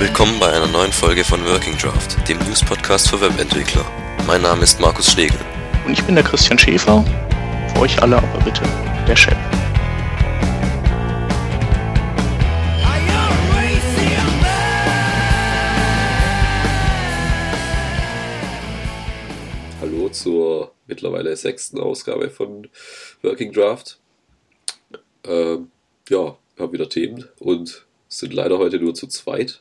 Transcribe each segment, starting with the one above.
Willkommen bei einer neuen Folge von Working Draft, dem News-Podcast für Webentwickler. Mein Name ist Markus Schlegel. Und ich bin der Christian Schäfer. Für euch alle aber bitte der Chef. Hallo zur mittlerweile sechsten Ausgabe von Working Draft. Ähm, ja, wir haben wieder Themen und sind leider heute nur zu zweit.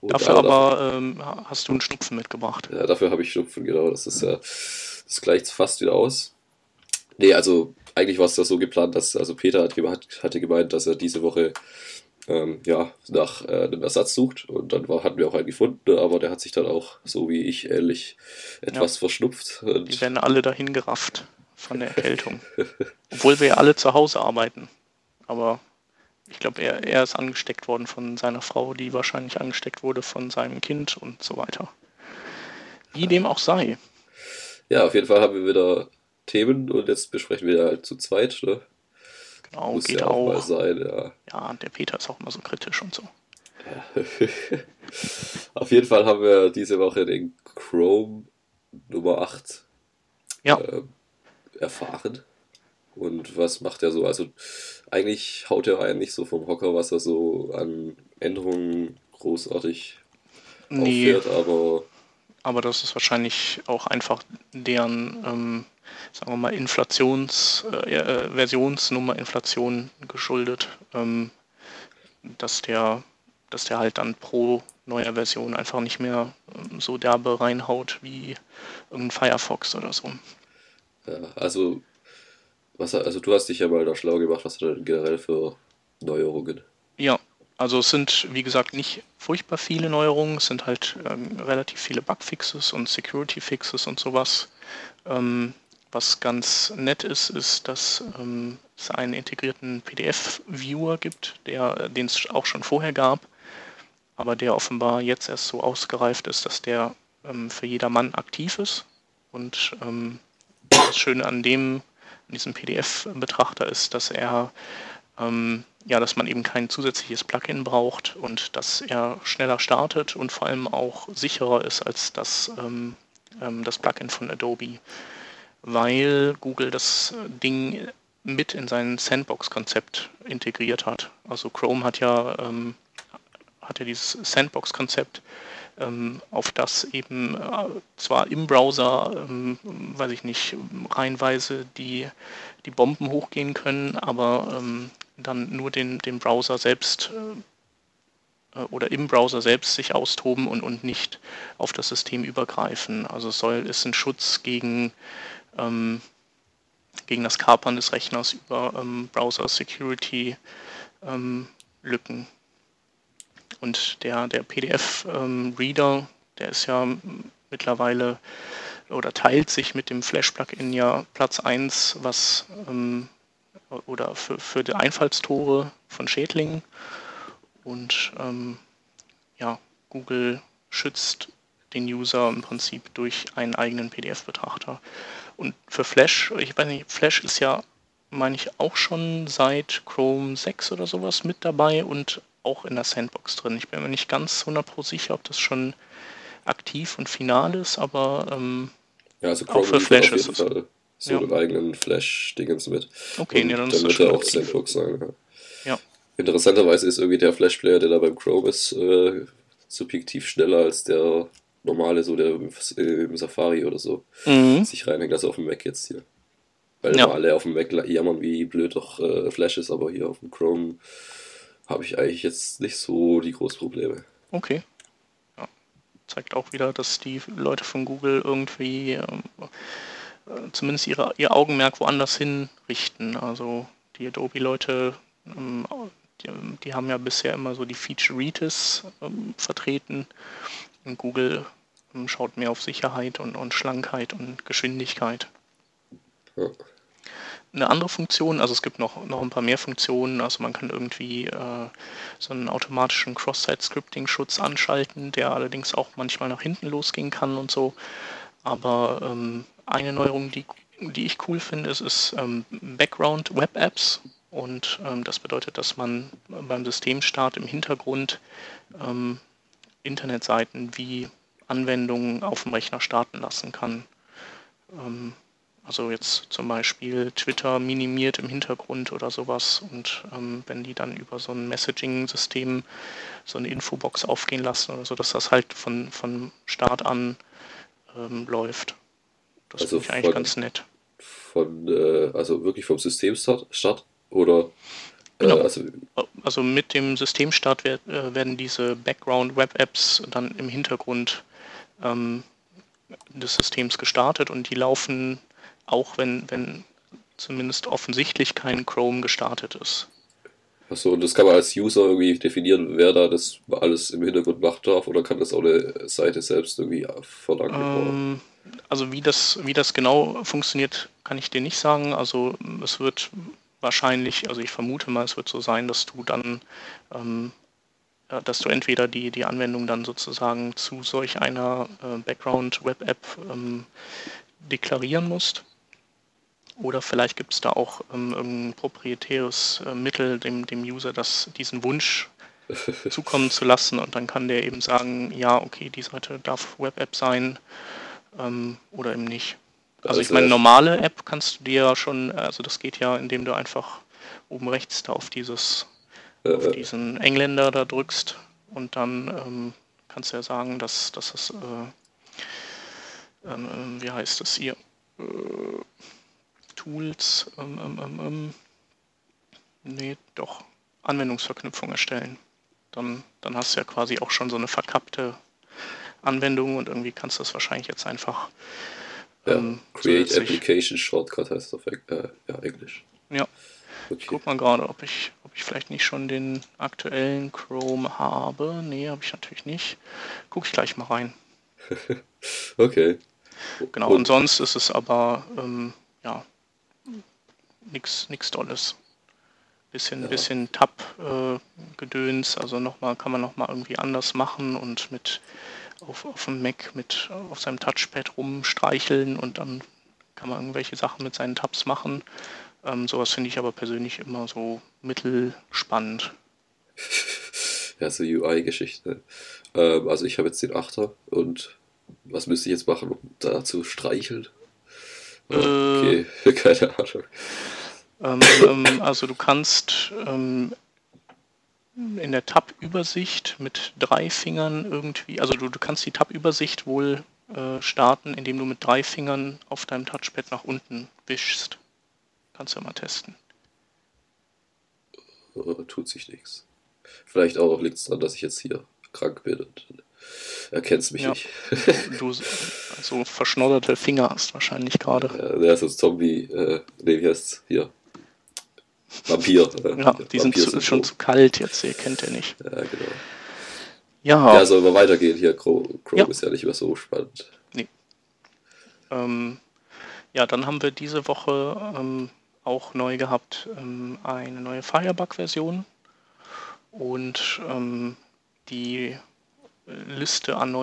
Und Dafür aber ähm, hast du einen Schnupfen mitgebracht. Ja, dafür habe ich Schnupfen, genau. Das ist ja, das gleicht fast wieder aus. Nee, also eigentlich war es das so geplant, dass, also Peter hat, hatte gemeint, dass er diese Woche ähm, ja, nach äh, einem Ersatz sucht und dann war, hatten wir auch einen gefunden, aber der hat sich dann auch, so wie ich, ähnlich etwas verschnupft. Die werden alle dahin gerafft von der Erkältung. Obwohl wir ja alle zu Hause arbeiten. Aber ich glaube, er, er ist angesteckt worden von seiner Frau, die wahrscheinlich angesteckt wurde von seinem Kind und so weiter. Wie dem auch sei. ja, auf jeden Fall haben wir wieder Themen und jetzt besprechen wir halt zu zweit, ne? Genau, Muss geht ja auch, mal sein, ja. Ja, der Peter ist auch immer so kritisch und so. Auf jeden Fall haben wir diese Woche den Chrome Nummer 8 Ja, ähm, erfahren. Und was macht er so? Also eigentlich haut er einen nicht so vom Hocker, was er so an Änderungen großartig nee, aufführt, aber aber das ist wahrscheinlich auch einfach deren, ähm, sagen wir mal, Inflations, äh, äh, Versionsnummer Inflation geschuldet, ähm, dass der, dass der halt dann pro neuer Version einfach nicht mehr ähm, so derbe reinhaut wie irgendein Firefox oder so. ja, also was also du hast dich ja mal da schlau gemacht, was hat er denn generell für Neuerungen? Ja, also es sind, wie gesagt, nicht furchtbar viele Neuerungen, es sind halt ähm, relativ viele Bugfixes und Security-Fixes und sowas. Ähm, was ganz nett ist, ist, dass ähm, es einen integrierten PDF-Viewer gibt, der, äh, den es auch schon vorher gab, aber der offenbar jetzt erst so ausgereift ist, dass der ähm, für jedermann aktiv ist. Und ähm, das Schöne an dem, an diesem PDF-Betrachter ist, dass er ähm, ja, dass man eben kein zusätzliches Plugin braucht und dass er schneller startet und vor allem auch sicherer ist als das, ähm, ähm, das Plugin von Adobe, weil Google das Ding mit in sein Sandbox-Konzept integriert hat. Also Chrome hat ja, ähm, hat ja dieses Sandbox-Konzept, auf das eben äh, zwar im Browser, ähm, weiß ich nicht, reihenweise die, die Bomben hochgehen können, aber ähm, dann nur den, den Browser selbst äh, oder im Browser selbst sich austoben und, und nicht auf das System übergreifen. Also es soll ist ein Schutz gegen, ähm, gegen das Kapern des Rechners über ähm, Browser Security ähm, Lücken. Und der, der PDF-Reader, der ist ja mittlerweile oder teilt sich mit dem Flash-Plugin ja Platz 1, was ähm, oder für, für die Einfallstore von Schädlingen. Und ähm, ja, Google schützt den User im Prinzip durch einen eigenen PDF-Betrachter. Und für Flash, ich weiß nicht, Flash ist ja, meine ich, auch schon seit Chrome 6 oder sowas mit dabei und auch in der Sandbox drin. Ich bin mir nicht ganz 100% sicher, ob das schon aktiv und final ist, aber ähm, Ja, also Auch für Flash ist es. Fall so Ja. einen eigenen Flash-Dingens mit. okay, Und nee, dann dann wird er auch aktiv. Sandbox sein. Ja. Ja. Interessanterweise ist irgendwie der Flash-Player, der da beim Chrome ist, äh, subjektiv schneller als der normale, so der im, im Safari oder so Mhm. sich reinhängt, also auf dem Mac jetzt hier. Weil Ja. alle auf dem Mac jammern, wie blöd doch äh, Flash ist, aber hier auf dem Chrome habe ich eigentlich jetzt nicht so die Großprobleme. Okay. Ja. Zeigt auch wieder, dass die Leute von Google irgendwie ähm, äh, zumindest ihre, ihr Augenmerk woanders hin richten. Also die Adobe-Leute, ähm, die, die haben ja bisher immer so die Featureitis ähm, vertreten. Und Google ähm, schaut mehr auf Sicherheit und, und Schlankheit und Geschwindigkeit. Ja. Eine andere Funktion, also es gibt noch, noch ein paar mehr Funktionen, also man kann irgendwie äh, so einen automatischen Cross-Site-Scripting-Schutz anschalten, der allerdings auch manchmal nach hinten losgehen kann und so. Aber ähm, eine Neuerung, die, die ich cool finde, ist, ist ähm, Background Web Apps. Und ähm, das bedeutet, dass man beim Systemstart im Hintergrund ähm, Internetseiten wie Anwendungen auf dem Rechner starten lassen kann. Also jetzt zum Beispiel Twitter minimiert im Hintergrund oder sowas. Und ähm, wenn die dann über so ein Messaging-System so eine Infobox aufgehen lassen oder so, dass das halt von, von Start an ähm, läuft. Das also finde ich eigentlich von, ganz nett. Von, äh, also wirklich vom Systemstart Start, oder? Äh, genau. also, also, mit dem Systemstart werd, äh, werden diese Background-Web-Apps dann im Hintergrund ähm, des Systems gestartet und die laufen auch, wenn, wenn zumindest offensichtlich kein Chrome gestartet ist. Achso, und das kann man als User irgendwie definieren, wer da das alles im Hintergrund macht darf, oder kann das auch eine Seite selbst irgendwie verlangen? Ähm, also wie das, wie das genau funktioniert, kann ich dir nicht sagen. Also es wird wahrscheinlich, also ich vermute mal, es wird so sein, dass du dann, ähm, dass du entweder die, die Anwendung dann sozusagen zu solch einer äh, Background-Web-App ähm, deklarieren musst. Oder vielleicht gibt es da auch ähm, irgendein proprietäres äh, Mittel, dem, dem User das, diesen Wunsch zukommen zu lassen und dann kann der eben sagen, ja, okay, die Seite darf Web-App sein ähm, oder eben nicht. Also, ich meine, normale App kannst du dir ja schon, also das geht ja, indem du einfach oben rechts da auf dieses, äh, auf diesen Engländer da drückst und dann ähm, kannst du ja sagen, dass, dass das, äh, ähm, wie heißt das hier, äh, Tools, ähm, ähm, ähm, ähm, nee, doch, Anwendungsverknüpfung erstellen. Dann, dann hast du ja quasi auch schon so eine verkappte Anwendung und irgendwie kannst du das wahrscheinlich jetzt einfach ja, ähm, Create Application Shortcut heißt auf äh, ja, Englisch. Ja. Okay. Ich guck mal gerade, ob ich, ob ich vielleicht nicht schon den aktuellen Chrome habe. Nee, habe ich natürlich nicht. Guck ich gleich mal rein. okay. Genau, und, und sonst ist es aber ähm, ja nichts nix Dolles. Bisschen, ja. bisschen Tab-Gedöns, äh, also nochmal, kann man nochmal irgendwie anders machen und mit auf, auf dem Mac mit auf seinem Touchpad rumstreicheln und dann kann man irgendwelche Sachen mit seinen Tabs machen. Ähm, sowas finde ich aber persönlich immer so mittelspannend. ja, so UI-Geschichte. Ähm, also ich habe jetzt den Achter und was müsste ich jetzt machen, um da zu streicheln? Äh, okay, äh, keine Ahnung. Ähm, ähm, also du kannst ähm, in der Tab-Übersicht mit drei Fingern irgendwie, also du, du kannst die Tab-Übersicht wohl äh, starten, indem du mit drei Fingern auf deinem Touchpad nach unten wischst. Kannst du ja mal testen. Oh, tut sich nichts. Vielleicht auch liegt es daran, dass ich jetzt hier krank bin und erkennst mich ja. nicht. du so verschnodderte Finger hast wahrscheinlich gerade. Ja, der ist das Zombie, äh, nee, wie heißt's? Hier. Vampir. ja, die sind zu, schon zu kalt jetzt, ihr kennt ihr nicht. Ja, genau. Ja, ja soll mal weitergehen hier. Chrome, Chrome ja. ist ja nicht mehr so spannend. Nee. Ähm, ja, dann haben wir diese Woche ähm, auch neu gehabt ähm, eine neue Firebug-Version und ähm, die Liste an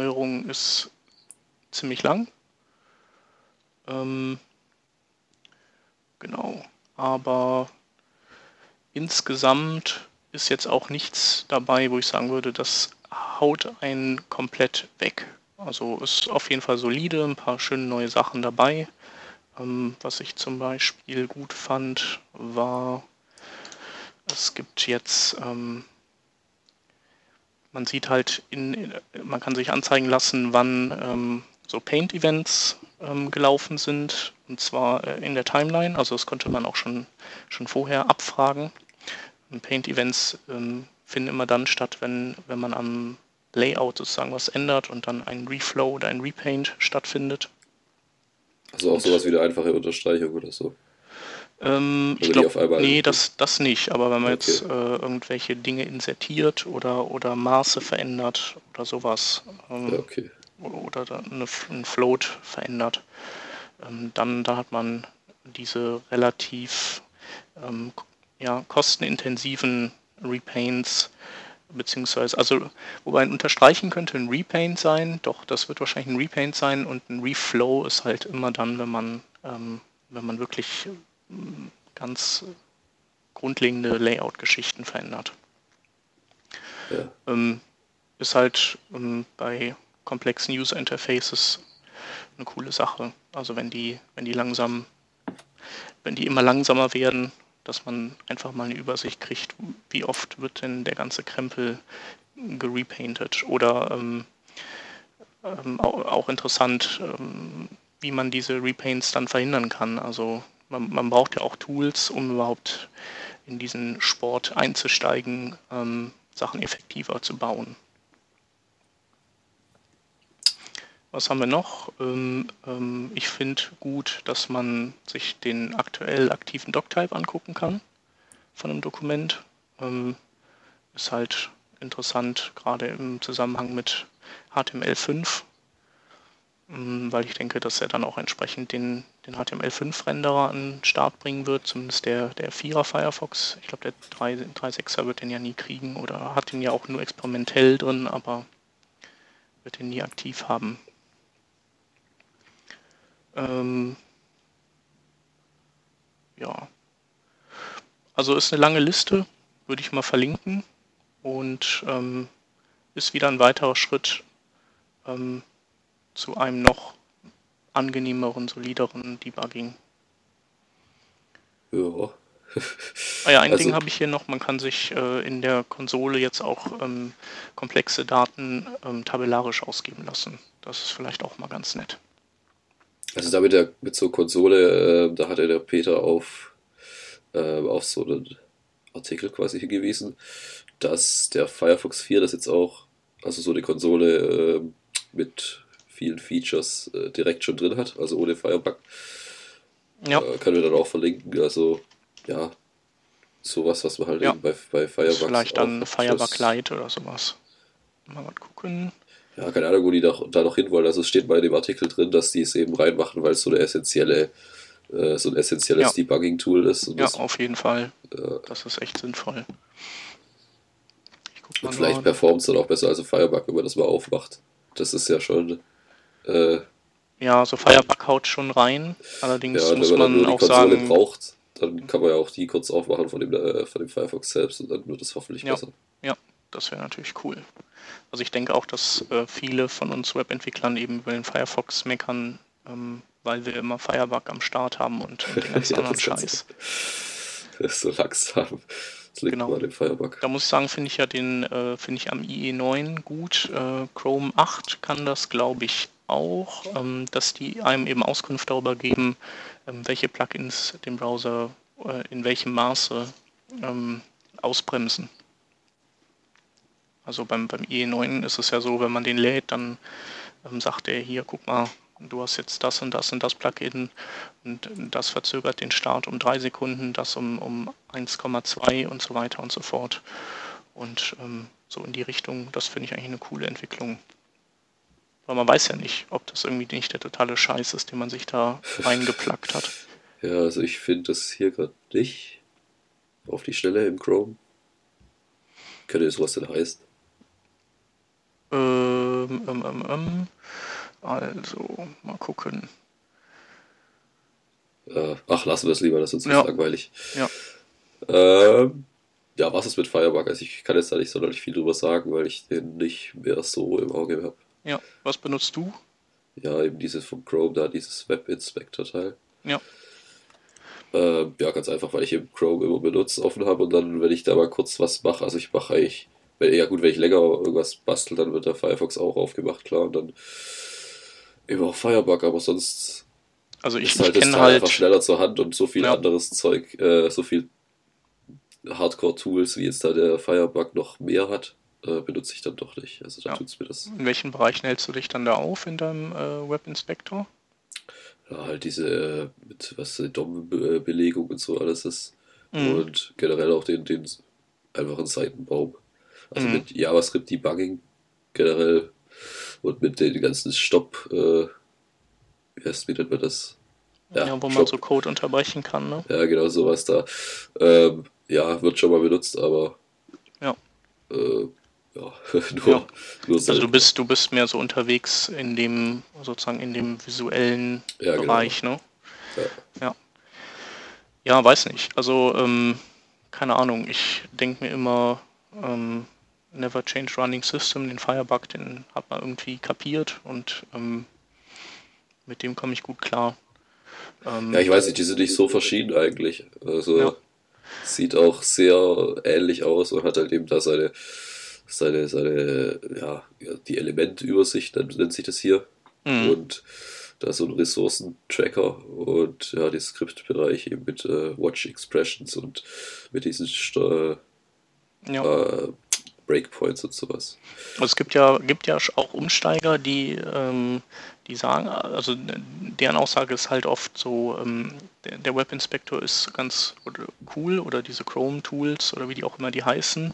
ist ziemlich lang. Ähm, genau, aber insgesamt ist jetzt auch nichts dabei, wo ich sagen würde, das haut einen komplett weg. Also ist auf jeden Fall solide, ein paar schöne neue Sachen dabei. Ähm, was ich zum Beispiel gut fand, war, es gibt jetzt, ähm, man sieht halt, in, man kann sich anzeigen lassen, wann ähm, so Paint-Events ähm, gelaufen sind, und zwar äh, in der Timeline. Also das konnte man auch schon, schon vorher abfragen. Paint-Events ähm, finden immer dann statt, wenn, wenn man am Layout sozusagen was ändert und dann ein Reflow oder ein Repaint stattfindet. Also auch und, sowas wie eine einfache Unterstreichung oder so? Ähm, ich glaube, nee, das, das nicht. Aber wenn man okay. jetzt äh, irgendwelche Dinge insertiert oder, oder Maße verändert oder sowas ähm, ja, okay. oder eine, ein Float verändert, ähm, dann da hat man diese relativ ähm, ja, kostenintensiven Repaints, beziehungsweise, also, wobei ein Unterstreichen könnte ein Repaint sein, doch das wird wahrscheinlich ein Repaint sein und ein Reflow ist halt immer dann, wenn man, ähm, wenn man wirklich ganz grundlegende Layout-Geschichten verändert. Ja. Ähm, ist halt ähm, bei komplexen User Interfaces eine coole Sache. Also wenn die, wenn die langsam, wenn die immer langsamer werden, dass man einfach mal eine Übersicht kriegt, wie oft wird denn der ganze Krempel gerepainted oder ähm, ähm, auch, auch, interessant, wie man diese Repaints dann verhindern kann. Also man, man, braucht ja auch Tools, um überhaupt in diesen Sport einzusteigen, ähm, Sachen effektiver zu bauen. Was haben wir noch? Ähm, ähm, ich finde gut, dass man sich den aktuell aktiven Doctype angucken kann von einem Dokument. Ähm, ist halt interessant, gerade im Zusammenhang mit HTML5, ähm, weil ich denke, dass er dann auch entsprechend den, den HTML5-Renderer an den Start bringen wird, zumindest der, der 4er Firefox. Ich glaube, der 3.6er wird den ja nie kriegen oder hat den ja auch nur experimentell drin, aber wird den nie aktiv haben. Ähm, ja. Also ist eine lange Liste, würde ich mal verlinken und ähm, ist wieder ein weiterer Schritt ähm, zu einem noch angenehmeren, solideren Debugging. Ja. ah ja, ein also, Ding habe ich hier noch, man kann sich äh, in der Konsole jetzt auch ähm, komplexe Daten ähm, tabellarisch ausgeben lassen. Das ist vielleicht auch mal ganz nett. Also da mit, der, mit so Konsole, äh, da hatte der Peter auf, äh, auf so einen Artikel quasi hingewiesen, dass der Firefox 4 das jetzt auch, also so eine Konsole äh, mit vielen Features äh, direkt schon drin hat, also ohne Firebug. Ja. Äh, können wir dann auch verlinken. Also ja, sowas, was man halt ja. bei, bei Firebug. Vielleicht dann Firebug Lite oder sowas. Mal gucken ja, keine Ahnung, wo die da, da noch hinwollen. Also es steht bei dem Artikel drin, dass die es eben reinmachen, weil es so eine essentielle, äh, so ein essentielles ja. Debugging-Tool ist. ja, das, auf jeden Fall. Äh, das ist echt sinnvoll. und vielleicht performt es dann auch besser als ein Firebug, wenn man das mal aufmacht. Das ist ja schon. Äh, ja, so Firebug haut schon rein. Allerdings ja, muss man, man auch Konsole sagen. braucht, dann kann man ja auch die kurz aufmachen von dem, äh, von dem Firefox selbst und dann wird es hoffentlich ja. besser. Ja, das wäre natürlich cool. Also ich denke auch, dass äh, viele von uns Webentwicklern eben über den Firefox meckern, ähm, weil wir immer Firebug am Start haben und, und den ganzen ja, anderen Scheiß. Das ist so langsam. Das liegt genau. dem Firebug. Da muss ich sagen, finde ich ja den, äh, finde ich am IE9 gut. Äh, Chrome 8 kann das, glaube ich, auch, ähm, dass die einem eben Auskunft darüber geben, ähm, welche Plugins den Browser äh, in welchem Maße ähm, ausbremsen. Also beim, beim IE9 ist es ja so, wenn man den lädt, dann ähm, sagt er hier, guck mal, du hast jetzt das und das und das Plugin und das verzögert den Start um drei Sekunden, das um, um 1,2 und so weiter und so fort. Und ähm, so in die Richtung, das finde ich eigentlich eine coole Entwicklung. Weil man weiß ja nicht, ob das irgendwie nicht der totale Scheiß ist, den man sich da reingeplackt hat. Ja, also ich finde das hier gerade nicht auf die Schnelle im Chrome. Könnte sowas denn heißt? Ähm, ähm, ähm, ähm, also, mal gucken. Äh, ach, lassen wir es lieber, das ist uns ja. langweilig. Ja. Ähm, ja, was ist mit Firebug? Also ich kann jetzt da nicht sonderlich viel drüber sagen, weil ich den nicht mehr so im Auge habe. Ja, was benutzt du? Ja, eben dieses vom Chrome da, dieses Web Inspector Teil. Ja. Ähm, ja, ganz einfach, weil ich eben Chrome immer benutzt offen habe und dann, wenn ich da mal kurz was mache, also ich mache eigentlich ja gut, wenn ich länger irgendwas bastel, dann wird der Firefox auch aufgemacht, klar, und dann über Firebug, aber sonst also ich, ist halt ich das Teil halt, einfach schneller zur Hand und so viel ja. anderes Zeug, äh, so viel Hardcore-Tools, wie jetzt da der Firebug noch mehr hat, äh, benutze ich dann doch nicht. Also da ja. tut's mir das. In welchen Bereichen hältst du dich dann da auf in deinem äh, Webinspektor? Ja, halt diese, äh, mit was die DOM-Belegung und so alles ist. Mhm. Und generell auch den, den einfachen Seitenbaum. Also mhm. mit JavaScript Debugging generell und mit den ganzen Stopp, äh, wie heißt, wie nennt man das? Ja, ja wo man so Code unterbrechen kann, ne? Ja, genau, sowas da. Ähm, ja, wird schon mal benutzt, aber ja. Äh, ja, nur, ja. nur Also du bist, du bist mehr so unterwegs in dem, sozusagen in dem visuellen ja, genau. Bereich, genau. ne? Ja. ja. Ja, weiß nicht. Also ähm, keine Ahnung, ich denke mir immer, ähm, Never Change Running System, den Firebug, den hat man irgendwie kapiert und ähm, mit dem komme ich gut klar. Ähm, ja, ich weiß nicht, die sind nicht so verschieden eigentlich. Also sieht auch sehr ähnlich aus und hat halt eben da seine, seine, seine, ja, die Elementübersicht, nennt sich das hier. Mhm. Und da so ein Ressourcentracker und ja, die Skriptbereiche eben mit äh, Watch Expressions und mit diesen ja. äh, Breakpoints und sowas. Also es gibt ja, gibt ja auch Umsteiger, die, ähm, die sagen, also deren Aussage ist halt oft so, ähm, der, der Web Inspector ist ganz cool oder diese Chrome Tools oder wie die auch immer die heißen,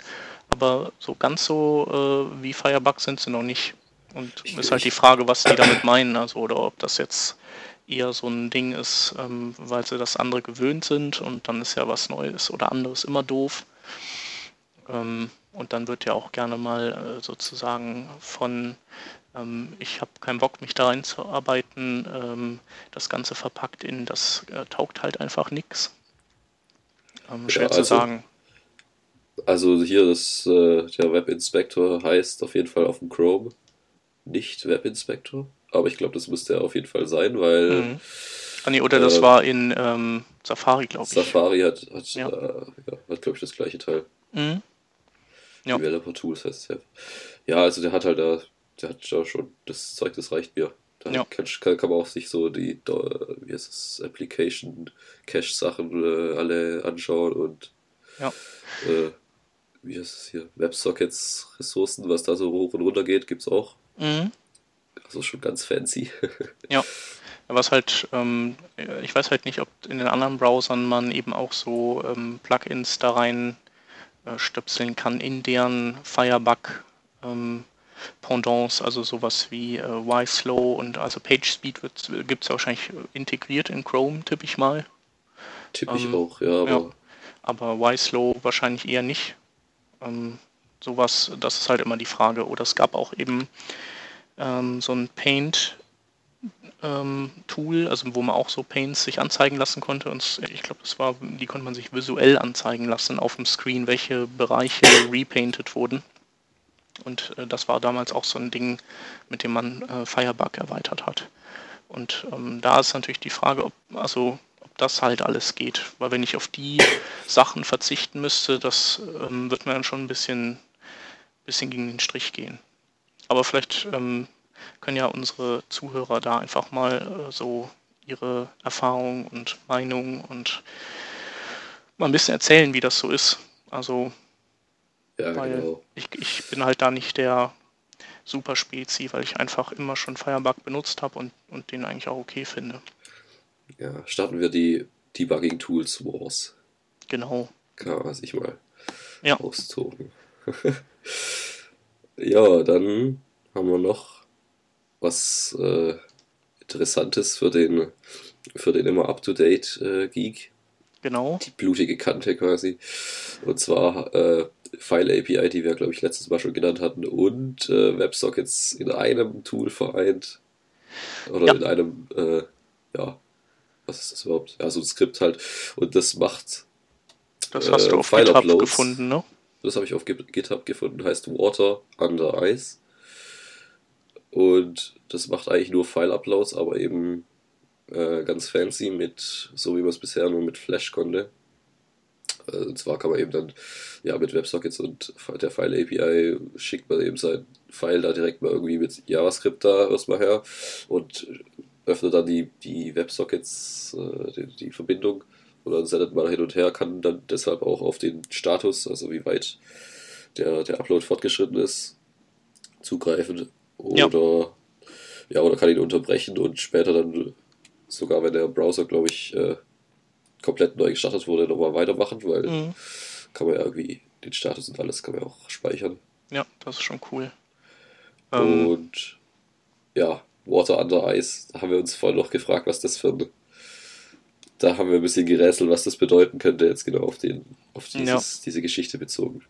aber so ganz so äh, wie Firebug sind sie noch nicht. Und ich, ist halt die Frage, was die damit meinen, also oder ob das jetzt eher so ein Ding ist, ähm, weil sie das andere gewöhnt sind und dann ist ja was Neues oder anderes immer doof. Ähm, und dann wird ja auch gerne mal äh, sozusagen von, ähm, ich habe keinen Bock, mich da reinzuarbeiten, ähm, das Ganze verpackt in, das äh, taugt halt einfach nichts. Ähm, schwer ja, also, zu sagen. Also hier das, äh, der Web Inspector heißt auf jeden Fall auf dem Chrome nicht Web Inspector, aber ich glaube, das müsste er auf jeden Fall sein, weil. Mhm. Ah, nee, oder das äh, war in ähm, Safari, glaube ich. Safari hat, hat, ja. Äh, ja, hat glaube ich, das gleiche Teil. Mhm. Ja. Developer Tools heißt es ja. Ja, also der hat halt da, der hat da schon das Zeug, das reicht mir. Da ja. kann, kann, kann, man auch sich so die, wie heißt es, Application Cache Sachen äh, alle anschauen und ja. äh, wie heißt es hier, WebSockets Ressourcen, was da so hoch und runter geht, gibt es auch. Mhm. Also schon ganz fancy. ja. Was halt, ähm, ich weiß halt nicht, ob in den anderen Browsern man eben auch so ähm, Plugins da rein äh, stöpseln kann in deren Firebug ähm, Pendants, also sowas wie äh, Y-Slow und also PageSpeed gibt es ja wahrscheinlich integriert in Chrome, tippe ich mal. Tippe ich ähm, auch, ja. Aber, ja. aber Y-Slow wahrscheinlich eher nicht. Ähm, sowas, das ist halt immer die Frage. Oder es gab auch eben ähm, so ein Paint ähm, also wo man auch so Paints sich anzeigen lassen konnte. Und ich glaube, das war, die konnte man sich visuell anzeigen lassen auf dem Screen, welche Bereiche repainted wurden. Und äh, das war damals auch so ein Ding, mit dem man äh, Firebug erweitert hat. Und ähm, da ist natürlich die Frage, ob, also, das halt alles geht. Weil wenn ich auf die Sachen verzichten müsste, das ähm, wird mir dann schon ein bisschen, bisschen gegen den Strich gehen. Aber vielleicht ähm, können ja unsere Zuhörer da einfach mal äh, so ihre Erfahrungen und Meinungen und mal ein bisschen erzählen, wie das so ist. Also, ja, weil genau. ich, ich bin halt da nicht der super Spezi, weil ich einfach immer schon Firebug benutzt habe und, und den eigentlich auch okay finde. Ja, starten wir die Debugging Tools Wars. Genau. Kann man sich mal ja. austoben. ja, dann haben wir noch was äh, Interessantes für den, für den immer up-to-date äh, Geek. Genau. Die blutige Kante quasi. Und zwar äh, File API, die wir, glaube ich, letztes Mal schon genannt hatten, und äh, WebSockets in einem Tool vereint. Oder ja. in einem, äh, ja, was ist das überhaupt? Ja, so ein Skript halt. Und das macht. Das hast du äh, auf GitHub Uploads. gefunden, ne? Das habe ich auf GitHub gefunden, heißt Water Under Ice. Und das macht eigentlich nur File-Uploads, aber eben äh, ganz fancy mit, so wie man es bisher nur mit Flash konnte. Äh, und zwar kann man eben dann, ja, mit WebSockets und der File-API schickt man eben sein File da direkt mal irgendwie mit JavaScript da erstmal her und öffnet dann die, die WebSockets, äh, die, die Verbindung und dann sendet man hin und her, kann dann deshalb auch auf den Status, also wie weit der, der Upload fortgeschritten ist, zugreifen oder, ja. ja. oder kann ihn unterbrechen und später dann, sogar wenn der Browser, glaube ich, äh, komplett neu gestartet wurde, nochmal weitermachen, weil mhm. kann man ja irgendwie den Status und alles kann man auch speichern. Ja, das ist schon cool. Ähm, und ja, Water Under Ice, da haben wir uns vorhin noch gefragt, was das für ein. Da haben wir ein bisschen gerätselt, was das bedeuten könnte, jetzt genau auf, den, auf dieses, ja. diese Geschichte bezogen.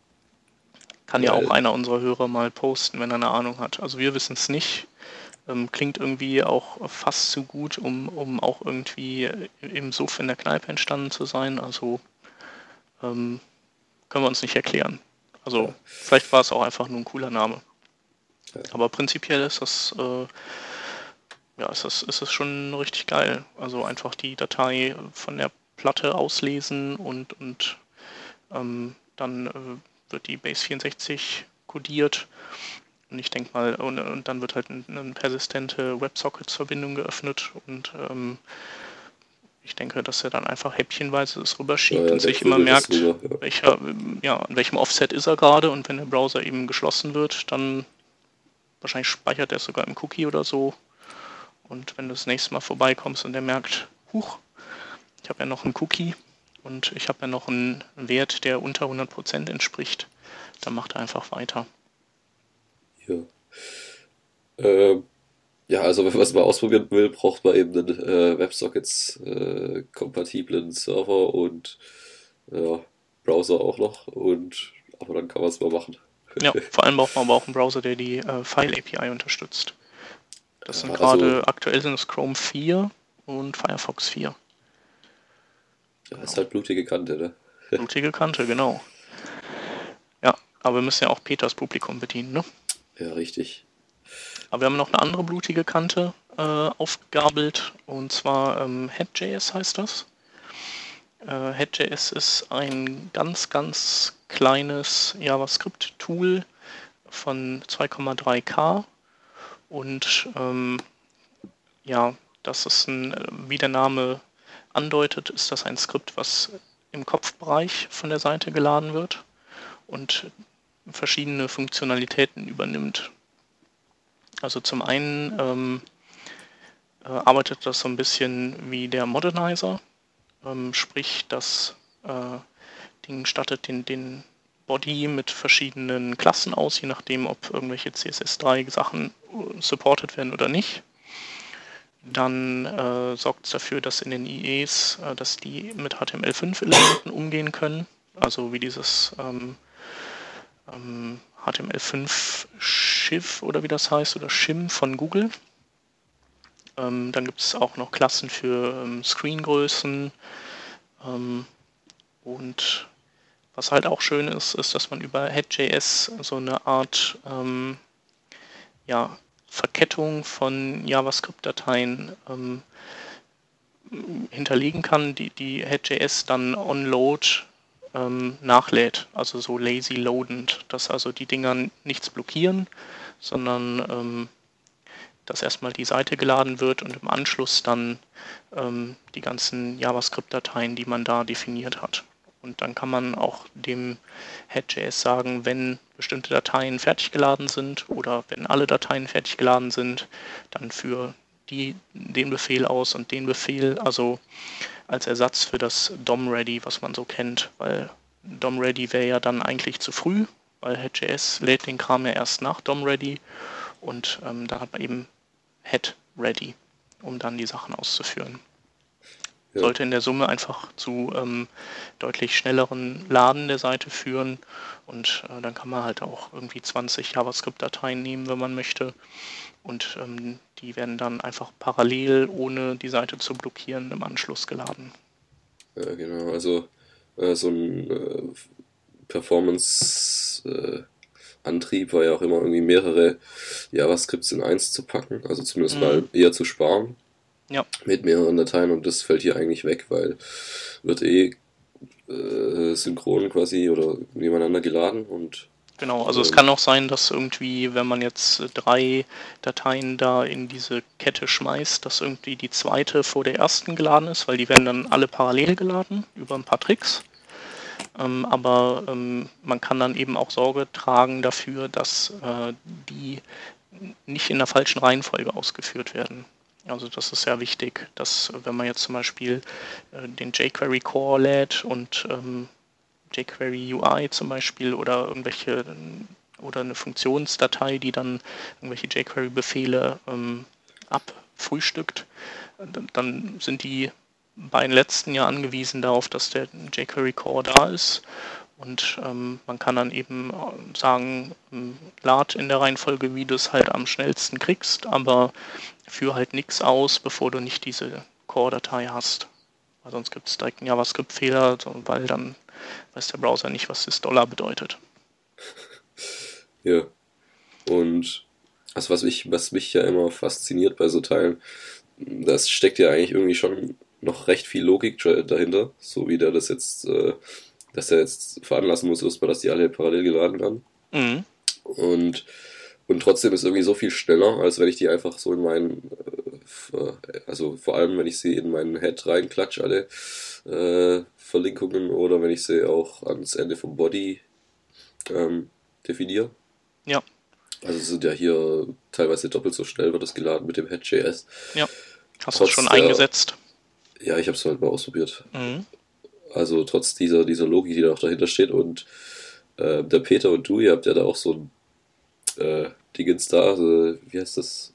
Kann ja auch einer unserer Hörer mal posten, wenn er eine Ahnung hat. Also wir wissen es nicht. Ähm, klingt irgendwie auch fast zu gut, um, um auch irgendwie im Suff in der Kneipe entstanden zu sein. Also ähm, können wir uns nicht erklären. Also ja. vielleicht war es auch einfach nur ein cooler Name. Ja. Aber prinzipiell ist das, äh, ja, ist das, ist schon richtig geil. Also einfach die Datei von der Platte auslesen und, und ähm, dann äh, wird die Base 64 kodiert. Und ich denke mal, und, und, dann wird halt eine persistente WebSockets-Verbindung geöffnet und ähm, ich denke, dass er dann einfach häppchenweise es rüberschiebt ja, und sich immer merkt, rüber, ja. welcher, ja, an welchem Offset ist er gerade und wenn der Browser eben geschlossen wird, dann wahrscheinlich speichert er es sogar im Cookie oder so. Und wenn du das nächste Mal vorbeikommst und der merkt, huch, ich habe ja noch einen Cookie und ich habe ja noch einen Wert, der unter 100% entspricht, dann macht er einfach weiter. Ja. Ähm, ja, also wenn man es mal ausprobieren will, braucht man eben einen äh, WebSockets-kompatiblen äh, Server und ja, Browser auch noch. Und aber dann kann man es mal machen. Ja, vor allem braucht man aber auch einen Browser, der die äh, File API unterstützt. Das sind also, gerade aktuell sind es Chrome 4 und Firefox 4. Ja, ist halt blutige Kante, ne? Blutige Kante, genau. Ja, aber wir müssen ja auch Peters Publikum bedienen, ne? Ja, richtig. Aber wir haben noch eine andere blutige Kante äh, aufgegabelt und zwar ähm, Head.js heißt das. Äh, Head.js ist ein ganz, ganz kleines JavaScript-Tool von 2,3K und ähm, ja, das ist ein, wie der Name andeutet, ist das ein Skript, was im Kopfbereich von der Seite geladen wird und verschiedene Funktionalitäten übernimmt. Also zum einen ähm, äh, arbeitet das so ein bisschen wie der Modernizer, ähm, sprich das äh, Ding stattet den, den Body mit verschiedenen Klassen aus, je nachdem, ob irgendwelche CSS3 Sachen äh, supported werden oder nicht. Dann äh, sorgt es dafür, dass in den IEs, äh, dass die mit HTML5-Elementen umgehen können. Also wie dieses ähm, ähm, HTML5 Schiff oder wie das heißt, oder Shim von Google. Ähm, dann gibt es auch noch Klassen für ähm, Screengrößen. Ähm, und was halt auch schön ist, ist, dass man über Head.js so eine Art ähm, ja, Verkettung von JavaScript-Dateien ähm, hinterlegen kann, die, die Head.js dann on-load ähm, nachlädt, also so lazy loadend, dass also die Dinger nichts blockieren, sondern ähm, dass erstmal die Seite geladen wird und im Anschluss dann ähm, die ganzen JavaScript-Dateien, die man da definiert hat. Und dann kann man auch dem Head.js sagen, wenn bestimmte Dateien fertig geladen sind oder wenn alle Dateien fertig geladen sind, dann für die, den Befehl aus und den Befehl, also als Ersatz für das DOM-Ready, was man so kennt, weil DOM-Ready wäre ja dann eigentlich zu früh, weil Head.js lädt den Kram ja erst nach DOM-Ready und ähm, da hat man eben Head-Ready, um dann die Sachen auszuführen. Ja. Sollte in der Summe einfach zu ähm, deutlich schnelleren Laden der Seite führen und äh, dann kann man halt auch irgendwie 20 JavaScript-Dateien nehmen, wenn man möchte und ähm, die werden dann einfach parallel, ohne die Seite zu blockieren, im Anschluss geladen. Ja, genau. Also äh, so ein äh, Performance-Antrieb war ja auch immer irgendwie mehrere JavaScripts in eins zu packen, also zumindest mhm. mal eher zu sparen. Ja. Mit mehreren Dateien und das fällt hier eigentlich weg, weil wird eh äh, synchron quasi oder nebeneinander geladen und Genau, also es kann auch sein, dass irgendwie, wenn man jetzt drei Dateien da in diese Kette schmeißt, dass irgendwie die zweite vor der ersten geladen ist, weil die werden dann alle parallel geladen über ein paar Tricks. Ähm, aber ähm, man kann dann eben auch Sorge tragen dafür, dass äh, die nicht in der falschen Reihenfolge ausgeführt werden. Also das ist sehr wichtig, dass wenn man jetzt zum Beispiel äh, den jQuery Core lädt und ähm, jQuery UI zum Beispiel oder irgendwelche oder eine Funktionsdatei, die dann irgendwelche jQuery-Befehle ähm, abfrühstückt, dann sind die beiden letzten ja angewiesen darauf, dass der jQuery Core da ist. Und ähm, man kann dann eben äh, sagen, ähm, lad in der Reihenfolge, wie du es halt am schnellsten kriegst, aber führe halt nichts aus, bevor du nicht diese Core-Datei hast. Weil sonst gibt es direkt einen JavaScript-Fehler, weil dann weiß der Browser nicht, was das Dollar bedeutet. Ja. Und also was mich, was mich ja immer fasziniert bei so Teilen, das steckt ja eigentlich irgendwie schon noch recht viel Logik dahinter, so wie der das jetzt, äh, dass er jetzt veranlassen muss, erstmal, dass die alle parallel geladen werden. Mhm. Und, und trotzdem ist irgendwie so viel schneller, als wenn ich die einfach so in meinen, äh, also vor allem, wenn ich sie in meinen Head reinklatsch, alle äh, Verlinkungen, oder wenn ich sie auch ans Ende vom Body ähm, definiere. Ja. Also sind ja hier teilweise doppelt so schnell wird das geladen mit dem Head.js. Ja. Hast du schon eingesetzt? Ja, ich habe es halt mal ausprobiert. Mhm. Also trotz dieser, dieser Logik, die da auch dahinter steht. Und äh, der Peter und du, ihr habt ja da auch so ein äh, Dingens da, also, wie heißt das?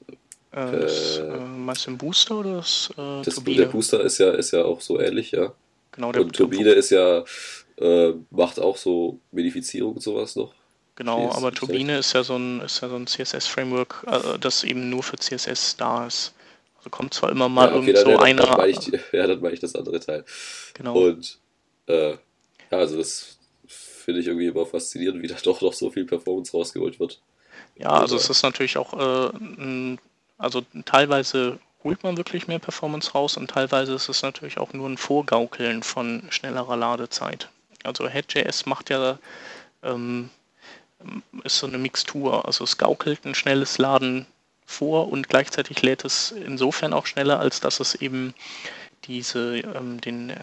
Äh, das äh, meinst du ein Booster oder das, äh, das Turbine? Der Booster ist ja, ist ja auch so ähnlich, ja. Genau, der Und Turbine ist ja, äh, macht auch so Medifizierung und sowas noch. Genau, aber Turbine ist ja so ein, ist ja so ein CSS-Framework, äh, das eben nur für CSS da ist. Also kommt zwar immer mal ja, okay, irgend so dann, einer. Dann ich, ja, dann meine ich das andere Teil. Genau. Und äh, ja, also das finde ich irgendwie immer faszinierend, wie da doch noch so viel Performance rausgeholt wird. Ja, also es ist natürlich auch, äh, also teilweise holt man wirklich mehr Performance raus und teilweise ist es natürlich auch nur ein Vorgaukeln von schnellerer Ladezeit. Also Head.js macht ja, ähm, ist so eine Mixtur, also es gaukelt ein schnelles Laden vor und gleichzeitig lädt es insofern auch schneller, als dass es eben diese, ähm, den,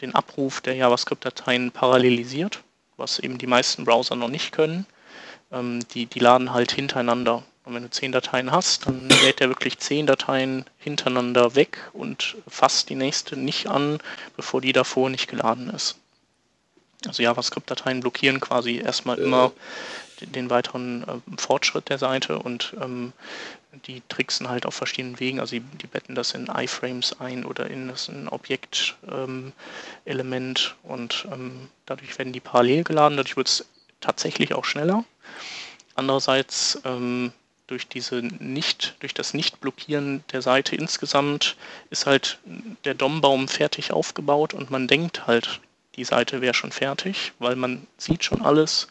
den Abruf der JavaScript-Dateien parallelisiert, was eben die meisten Browser noch nicht können. Ähm, die, die laden halt hintereinander. Und wenn du zehn Dateien hast, dann lädt er wirklich zehn Dateien hintereinander weg und fasst die nächste nicht an, bevor die davor nicht geladen ist. Also JavaScript-Dateien blockieren quasi erstmal immer den weiteren äh, Fortschritt der Seite und ähm, die tricksen halt auf verschiedenen Wegen. Also die, die betten das in iFrames ein oder in das ein Objektelement ähm, und ähm, dadurch werden die parallel geladen. Dadurch wird es tatsächlich auch schneller. Andererseits ähm, durch diese nicht, durch das Nicht-Blockieren der Seite insgesamt ist halt der DOM-Baum fertig aufgebaut und man denkt halt, die Seite wäre schon fertig, weil man sieht schon alles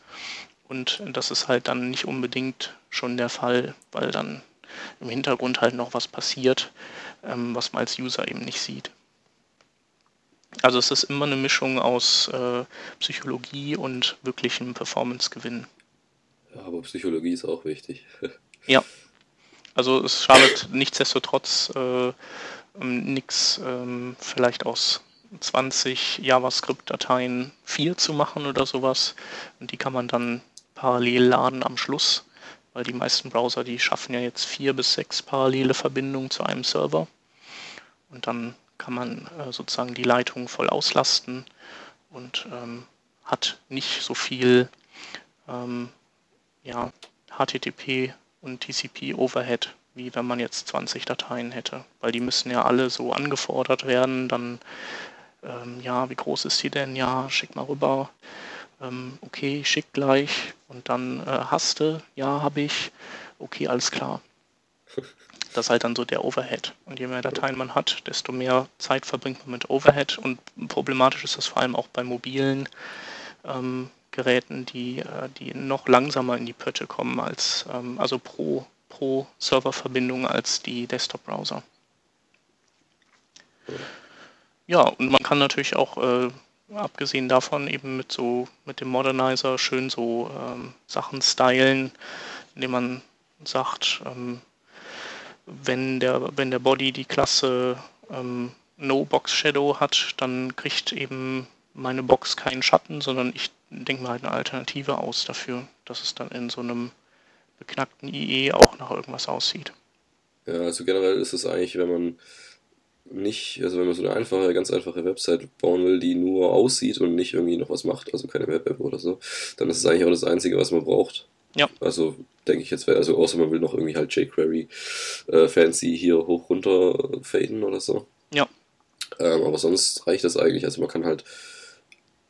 und das ist halt dann nicht unbedingt schon der Fall, weil dann im Hintergrund halt noch was passiert, ähm, was man als User eben nicht sieht. Also es ist immer eine Mischung aus äh, Psychologie und wirklichem Performance-Gewinn. Aber Psychologie ist auch wichtig. ja. Also es schadet nichtsdestotrotz äh, nichts, ähm, vielleicht aus 20 JavaScript-Dateien 4 zu machen oder sowas. Und die kann man dann parallel laden am Schluss weil die meisten Browser, die schaffen ja jetzt vier bis sechs parallele Verbindungen zu einem Server. Und dann kann man äh, sozusagen die Leitung voll auslasten und ähm, hat nicht so viel ähm, ja, HTTP und TCP Overhead, wie wenn man jetzt 20 Dateien hätte, weil die müssen ja alle so angefordert werden, dann ähm, ja, wie groß ist die denn? Ja, schick mal rüber ähm, okay, schick gleich und dann äh, hast du, ja, habe ich, okay, alles klar. Das ist halt dann so der Overhead. Und je mehr Dateien man hat, desto mehr Zeit verbringt man mit Overhead. Und problematisch ist das vor allem auch bei mobilen ähm, Geräten, die, äh, die noch langsamer in die Pötte kommen als, ähm, also pro, pro Serververbindung als die Desktop-Browser. Ja, und man kann natürlich auch äh, abgesehen davon eben mit so mit dem Modernizer schön so ähm, Sachen stylen, indem man sagt, ähm, wenn der wenn der Body die Klasse ähm, No Box Shadow hat, dann kriegt eben meine Box keinen Schatten, sondern ich denke mir halt eine Alternative aus dafür, dass es dann in so einem beknackten IE auch nach irgendwas aussieht. Ja, also generell ist es eigentlich, wenn man nicht, also wenn man so eine einfache, ganz einfache Website bauen will, die nur aussieht und nicht irgendwie noch was macht, also keine Web-App oder so, dann ist es eigentlich auch das Einzige, was man braucht. Ja. Also denke ich jetzt, also außer man will noch irgendwie halt jQuery äh, fancy hier hoch runter faden oder so. Ja. Ähm, aber sonst reicht das eigentlich. Also man kann halt,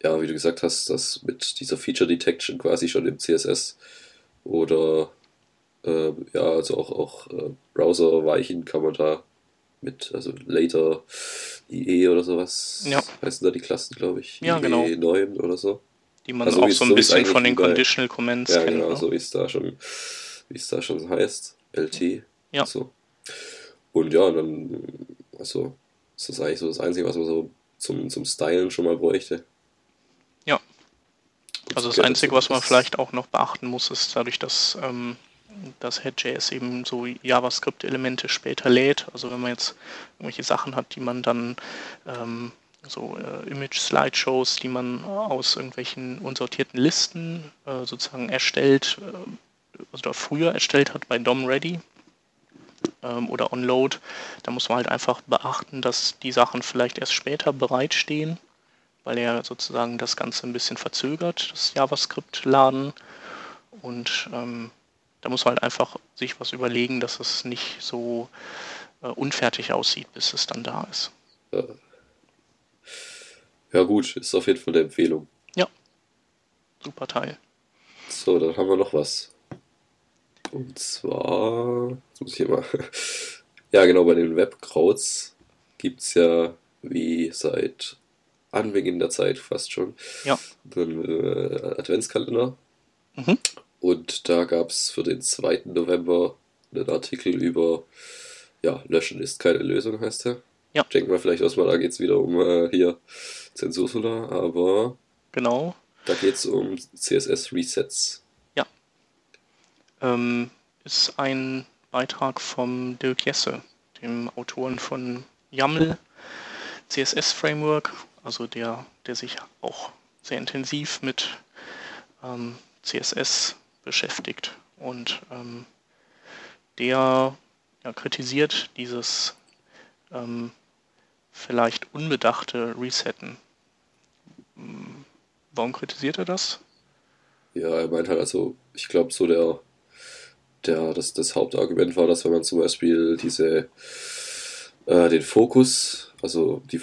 ja, wie du gesagt hast, das mit dieser Feature Detection quasi schon im CSS oder äh, ja, also auch, auch äh, Browser weichen kann man da mit, also later IE oder sowas. Ja. Heißen da die Klassen, glaube ich. Ja, genau. IE 9 oder so. Die man Also auch so ein bisschen von den Conditional Comments Ja, kennt. genau, ne? so wie es da schon, wie es da schon heißt. LT. Ja. So. Und ja, dann, also, ist das eigentlich so das Einzige, was man so zum, zum Stylen schon mal bräuchte. Also so das Einzige, was man dass- vielleicht auch noch beachten muss, ist dadurch, dass ähm, das Head.js eben so JavaScript-Elemente später lädt. Also wenn man jetzt irgendwelche Sachen hat, die man dann ähm, so äh, Image-Slideshows, die man aus irgendwelchen unsortierten Listen äh, sozusagen erstellt, äh, also früher erstellt hat bei DOM Ready ähm, oder OnLoad, da muss man halt einfach beachten, dass die Sachen vielleicht erst später bereitstehen weil er sozusagen das Ganze ein bisschen verzögert, das JavaScript-Laden. Und ähm, da muss man halt einfach sich was überlegen, dass es nicht so äh, unfertig aussieht, bis es dann da ist. Ja. ja, gut, ist auf jeden Fall eine Empfehlung. Super Teil. So, dann haben wir noch was. Und zwar, jetzt muss ich mal. Ja, genau, bei den Webkrauts gibt es ja wie seit Anbeginn der Zeit fast schon Ja. einen äh, Adventskalender. Mhm. Und da gab es für den 2. November einen Artikel über, ja, Löschen ist keine Lösung, heißt der. Ja. Ich denke mal vielleicht erstmal, da geht es wieder um äh, hier Zensursula, aber Genau. da geht es um CSS-Resets. Ähm, ist ein Beitrag vom Dirk Jesse, dem Autoren von YAML, CSS Framework, also der, der sich auch sehr intensiv mit ähm, CSS beschäftigt. Und ähm, der ja, kritisiert dieses ähm, vielleicht unbedachte Resetten. Hm, Warum kritisiert er das? Ja, er meint halt also, ich glaube so der, der, das, das Hauptargument war, dass wenn man zum Beispiel diese, äh, den Fokus, also die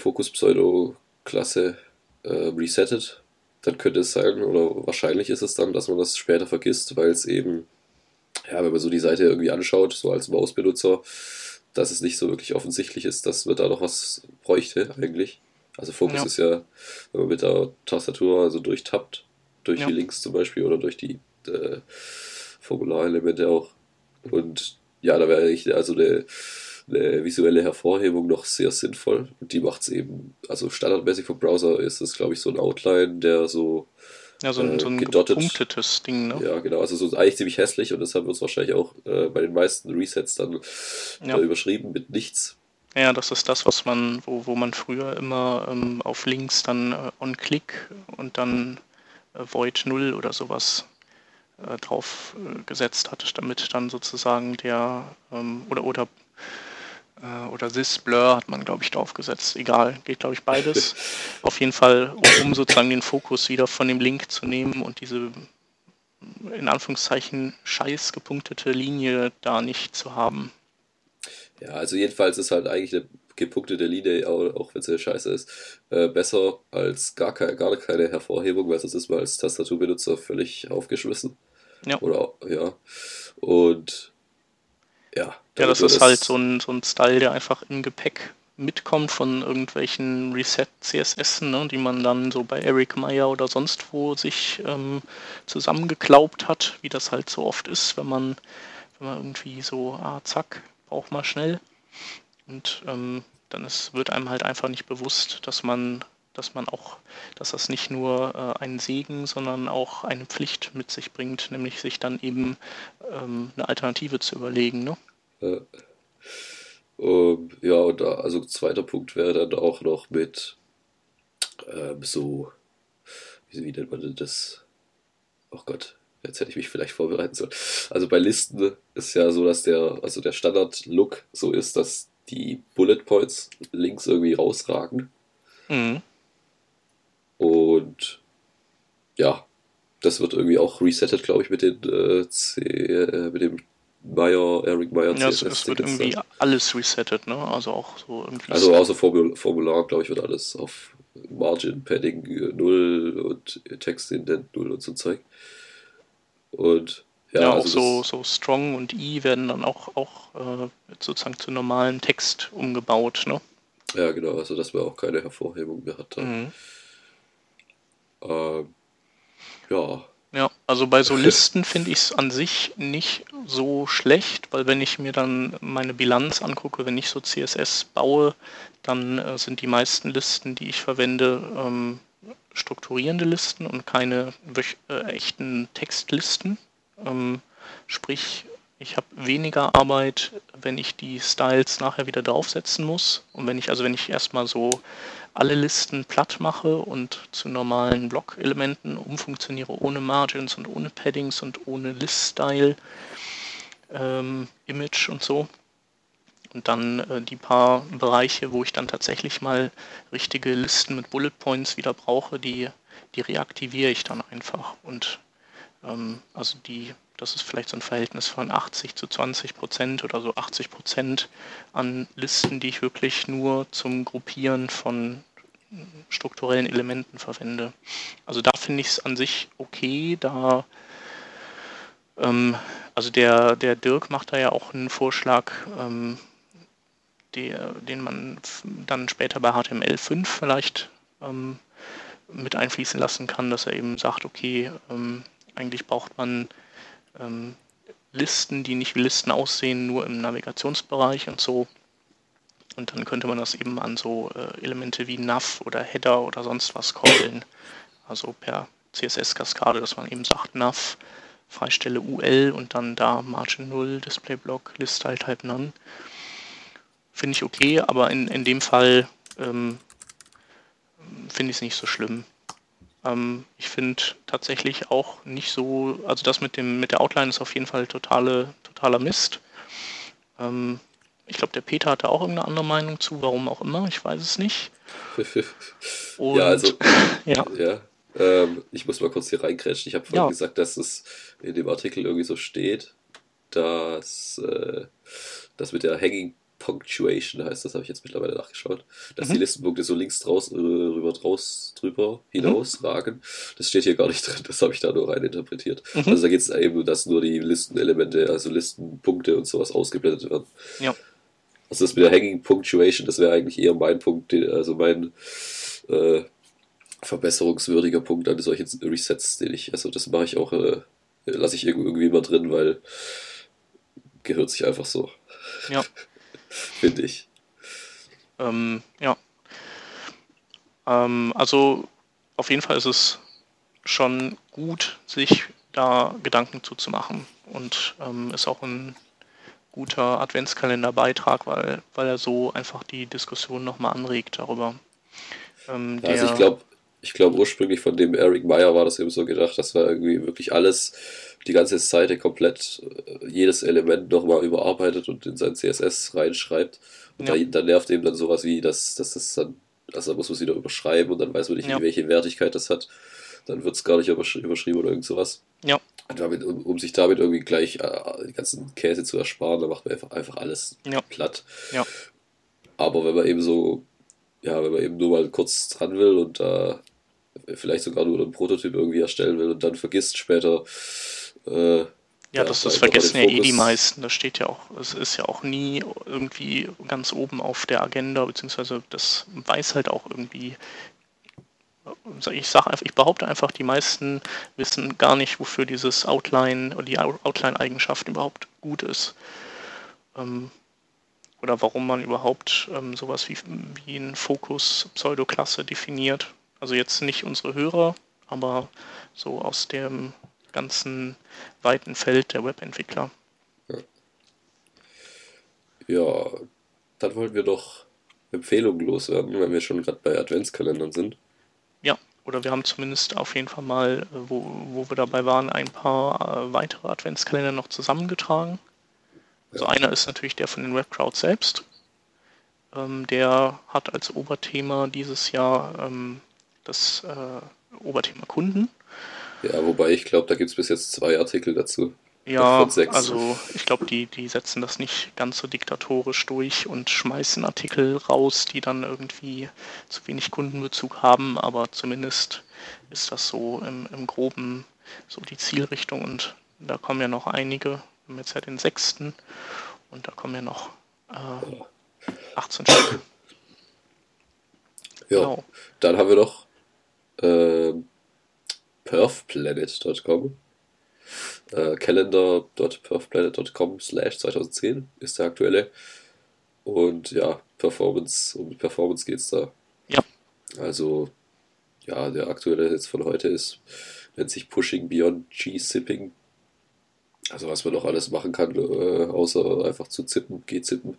Fokus-Pseudo-Klasse äh, resettet, dann könnte es sein, oder wahrscheinlich ist es dann, dass man das später vergisst, weil es eben, ja, wenn man so die Seite irgendwie anschaut, so als Mausbenutzer, dass es nicht so wirklich offensichtlich ist, dass man da noch was bräuchte eigentlich. Also Fokus Ja. ist ja, wenn man mit der Tastatur also durchtappt, durch Ja. die Links zum Beispiel oder durch die äh, Formularelemente auch. Und ja, da wäre eigentlich also eine, eine visuelle Hervorhebung noch sehr sinnvoll. Und die macht es eben, also standardmäßig vom Browser ist es, glaube ich, so ein Outline, der so, Ja, so ein, Äh, so ein gepunktetes Ding, ne? ja genau, also so eigentlich ziemlich hässlich und deshalb wird es wahrscheinlich auch äh, bei den meisten Resets dann Ja. äh, überschrieben mit nichts. Ja, das ist das, was man, wo, wo man früher immer ähm, auf Links dann äh, on-click und dann äh, void 0 oder sowas äh, drauf äh, gesetzt hat, damit dann sozusagen der ähm, oder oder äh, oder this blur hat man glaube ich draufgesetzt. Egal, geht glaube ich beides. auf jeden Fall, um, um sozusagen den Fokus wieder von dem Link zu nehmen und diese in Anführungszeichen scheiß gepunktete Linie da nicht zu haben. Ja, also jedenfalls ist halt eigentlich eine gepunktete Linie, auch, auch wenn sie scheiße ist, äh, besser als gar, keine, gar keine Hervorhebung, weil sonst ist man als Tastaturbenutzer völlig aufgeschmissen. Ja. Oder ja. Und ja. Ja, damit das ist halt so ein, so ein Style, der einfach im Gepäck mitkommt von irgendwelchen Reset-CSS, ne, die man dann so bei Eric Meyer oder sonst wo sich ähm, zusammengeklaubt hat, wie das halt so oft ist, wenn man, wenn man irgendwie so, ah, zack, braucht man schnell. Und ähm, dann ist, wird einem halt einfach nicht bewusst, dass man, dass man auch, dass das nicht nur äh, einen Segen, sondern auch eine Pflicht mit sich bringt, nämlich sich dann eben ähm, eine Alternative zu überlegen, ne? Äh, ähm, ja, und da, also zweiter Punkt wäre dann auch noch mit ähm, so, wie, wie nennt man denn das? Oh Gott, jetzt hätte ich mich vielleicht vorbereiten sollen. Also bei Listen ist ja so, dass der, also der Standard-Look so ist, dass die Bullet Points links irgendwie rausragen. Mhm. Und ja, das wird irgendwie auch resettet, glaube ich, mit den äh, C, äh, mit dem Meyer, Eric Meyer Ja, es, es wird irgendwie dann. alles resettet, ne? Also auch so irgendwie. Also außer Formul Formular, glaube ich, wird alles auf Margin, Padding äh, 0 und Text Indent 0 und so Zeug. Und ja, ja, auch also so, das, so Strong und I werden dann auch, auch äh, sozusagen zu normalem Text umgebaut, ne? Ja, genau, also dass man auch keine Hervorhebung mehr hat. Dann. Mhm. Ähm, ja, Ja, also bei so Listen finde ich es an sich nicht so schlecht, weil wenn ich mir dann meine Bilanz angucke, wenn ich so CSS baue, dann äh, sind die meisten Listen, die ich verwende, ähm, strukturierende Listen und keine äh, echten Textlisten. Ähm, sprich, ich habe weniger Arbeit, wenn ich die Styles nachher wieder draufsetzen muss. Und wenn ich, also wenn ich erstmal so alle Listen platt mache und zu normalen Block-Elementen umfunktioniere, ohne Margins und ohne Paddings und ohne List-Style, ähm, Image und so. Und dann äh, die paar Bereiche, wo ich dann tatsächlich mal richtige Listen mit Bullet Points wieder brauche, die, die reaktiviere ich dann einfach. Und ähm, also die, das ist vielleicht so ein Verhältnis von 80 zu 20 Prozent oder so 80 Prozent an Listen, die ich wirklich nur zum Gruppieren von strukturellen Elementen verwende. Also da finde ich es an sich okay, da ähm, also der, der Dirk macht da ja auch einen Vorschlag, ähm, der, den man dann später bei HTML5 vielleicht ähm, mit einfließen lassen kann, dass er eben sagt, okay, ähm, eigentlich braucht man ähm, Listen, die nicht wie Listen aussehen, nur im Navigationsbereich und so. Und dann könnte man das eben an so äh, Elemente wie Nav oder Header oder sonst was koppeln. Also per CSS-Kaskade, dass man eben sagt Nav, Freistelle UL und dann da Margin 0, Displayblock, List Style Type None. Finde ich okay, aber in, in dem Fall ähm, finde ich es nicht so schlimm. Ähm, ich finde tatsächlich auch nicht so, also das mit dem mit der Outline ist auf jeden Fall totale, totaler Mist. Ähm, ich glaube, der Peter hatte auch irgendeine andere Meinung zu, warum auch immer, ich weiß es nicht. Und, ja, also, ja, ja. Ähm, ich muss mal kurz hier reingrätschen. Ich habe vorhin Ja. gesagt, dass es in dem Artikel irgendwie so steht, dass äh, das mit der Hanging Punctuation heißt, das habe ich jetzt mittlerweile nachgeschaut, dass Mhm. die Listenpunkte so links draus, äh, rüber draus, drüber hinausragen. Das steht hier gar nicht drin, das habe ich da nur rein interpretiert. Mhm. Also da geht es eben, dass nur die Listenelemente, also Listenpunkte und sowas ausgeblendet werden. ja, Also das mit der Hanging Punctuation, das wäre eigentlich eher mein Punkt, also mein äh, verbesserungswürdiger Punkt an solchen Resets, den ich, also das mache ich auch, äh, lasse ich irg- irgendwie immer drin, weil gehört sich einfach so, ja. finde ich. Ähm, ja. Ähm, also auf jeden Fall ist es schon gut, sich da Gedanken zuzumachen und ähm, ist auch ein guter Adventskalenderbeitrag, weil, weil er so einfach die Diskussion nochmal anregt darüber. Ähm, Also ich glaube, ich glaube ursprünglich von dem Eric Meyer war das eben so gedacht, dass wir irgendwie wirklich alles, die ganze Seite komplett, äh, jedes Element nochmal überarbeitet und in sein CSS reinschreibt. Und Ja. da, da nervt eben dann sowas wie, dass, dass das dann, also da muss man es wieder überschreiben und dann weiß man nicht, Ja. welche Wertigkeit das hat. Dann wird es gar nicht übersch überschrieben oder irgend sowas. Ja. Und damit, um, um sich damit irgendwie gleich äh, den ganzen Käse zu ersparen, dann macht man einfach, einfach alles Ja. platt. Ja. Aber wenn man eben so, ja, wenn man eben nur mal kurz dran will und da vielleicht sogar nur einen Prototyp irgendwie erstellen will und dann vergisst später, äh, Ja, das, das vergessen ja eh die meisten. Das steht ja auch, es ist ja auch nie irgendwie ganz oben auf der Agenda, beziehungsweise das weiß halt auch irgendwie. Ich sage einfach, ich behaupte einfach, die meisten wissen gar nicht, wofür dieses Outline oder die Outline-Eigenschaft überhaupt gut ist. Ähm, oder warum man überhaupt ähm, sowas wie, wie ein Fokus Pseudoklasse definiert. Also jetzt nicht unsere Hörer, aber so aus dem ganzen weiten Feld der Webentwickler. ja, dann wollten wir doch Empfehlungen loswerden, weil wir schon gerade bei Adventskalendern sind. Ja, oder wir haben zumindest auf jeden Fall mal, äh, wo, wo wir dabei waren, ein paar äh, weitere Adventskalender noch zusammengetragen. Also einer ist natürlich der von den Webcrowd selbst. Ähm, der hat als Oberthema dieses Jahr ähm, das äh, Oberthema Kunden. Ja, wobei ich glaube, da gibt es bis jetzt zwei Artikel dazu. Ja, also ich glaube, die, die setzen das nicht ganz so diktatorisch durch und schmeißen Artikel raus, die dann irgendwie zu wenig Kundenbezug haben, aber zumindest ist das so im, im Groben so die Zielrichtung und da kommen ja noch einige. Haben jetzt ja den sechsten und da kommen ja noch äh, 18 Stück. Ja, Genau. dann haben wir noch ähm, perfplanet.com. Äh, calendar.perfplanet.com slash 2010 ist der aktuelle. Und ja, Performance, um die Performance geht's da. Ja. Also, ja, der aktuelle jetzt von heute ist, nennt sich Pushing Beyond G-Sipping. Also was man noch alles machen kann, äh, außer einfach zu zippen, G-Zippen.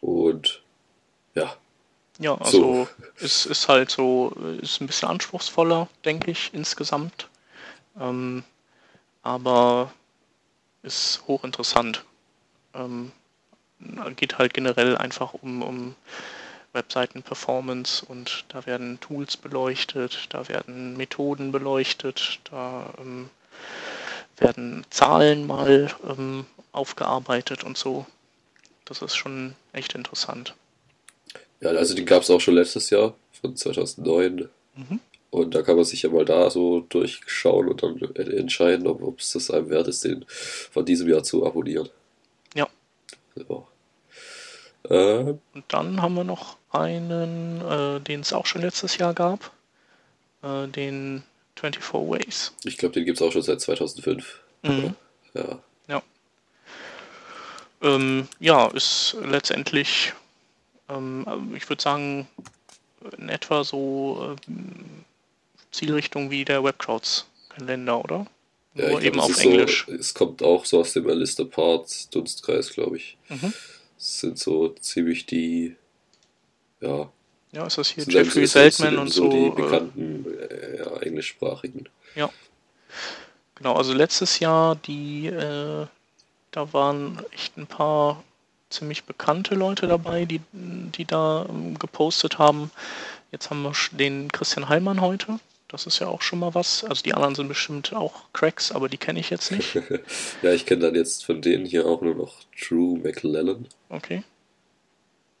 Und ja, Ja, also ist, ist halt so, ist ein bisschen anspruchsvoller, denke ich, insgesamt. Ähm, aber ist hochinteressant. Ähm, geht halt generell einfach um, um Webseiten-Performance und da werden Tools beleuchtet, da werden Methoden beleuchtet, da ähm, werden Zahlen mal ähm, aufgearbeitet und so. Das ist schon echt interessant. Ja, also den gab es auch schon letztes Jahr, von 2009. Mhm. Und da kann man sich ja mal da so durchschauen und dann entscheiden, ob es das einem wert ist, den von diesem Jahr zu abonnieren. Ja. So. Äh, Und dann haben wir noch einen, äh, den es auch schon letztes Jahr gab, äh, den 24 Ways. ich glaube, den gibt es auch schon seit 2005. Mhm. Ja. Ähm, ja, ist letztendlich, ähm, ich würde sagen, in etwa so ähm, Zielrichtung wie der Webcrowds-Kalender, oder? Ja, Nur eben glaub, auf Englisch. So, es kommt auch so aus dem Alistair Parts Dunstkreis, glaube ich. Mhm. Es sind so ziemlich die, ja, Ja, ist das hier Jeffrey so- so- Seltman so und so. die äh, bekannten äh, ja, englischsprachigen. Genau, also letztes Jahr, die, äh, da waren echt ein paar ziemlich bekannte Leute dabei, die, die da ähm, gepostet haben. Jetzt haben wir den Christian Heilmann heute. Das ist ja auch schon mal was. Also die anderen sind bestimmt auch Cracks, aber die kenne ich jetzt nicht. Ja, ich kenne dann jetzt von denen hier auch nur noch Drew McLellan. Okay.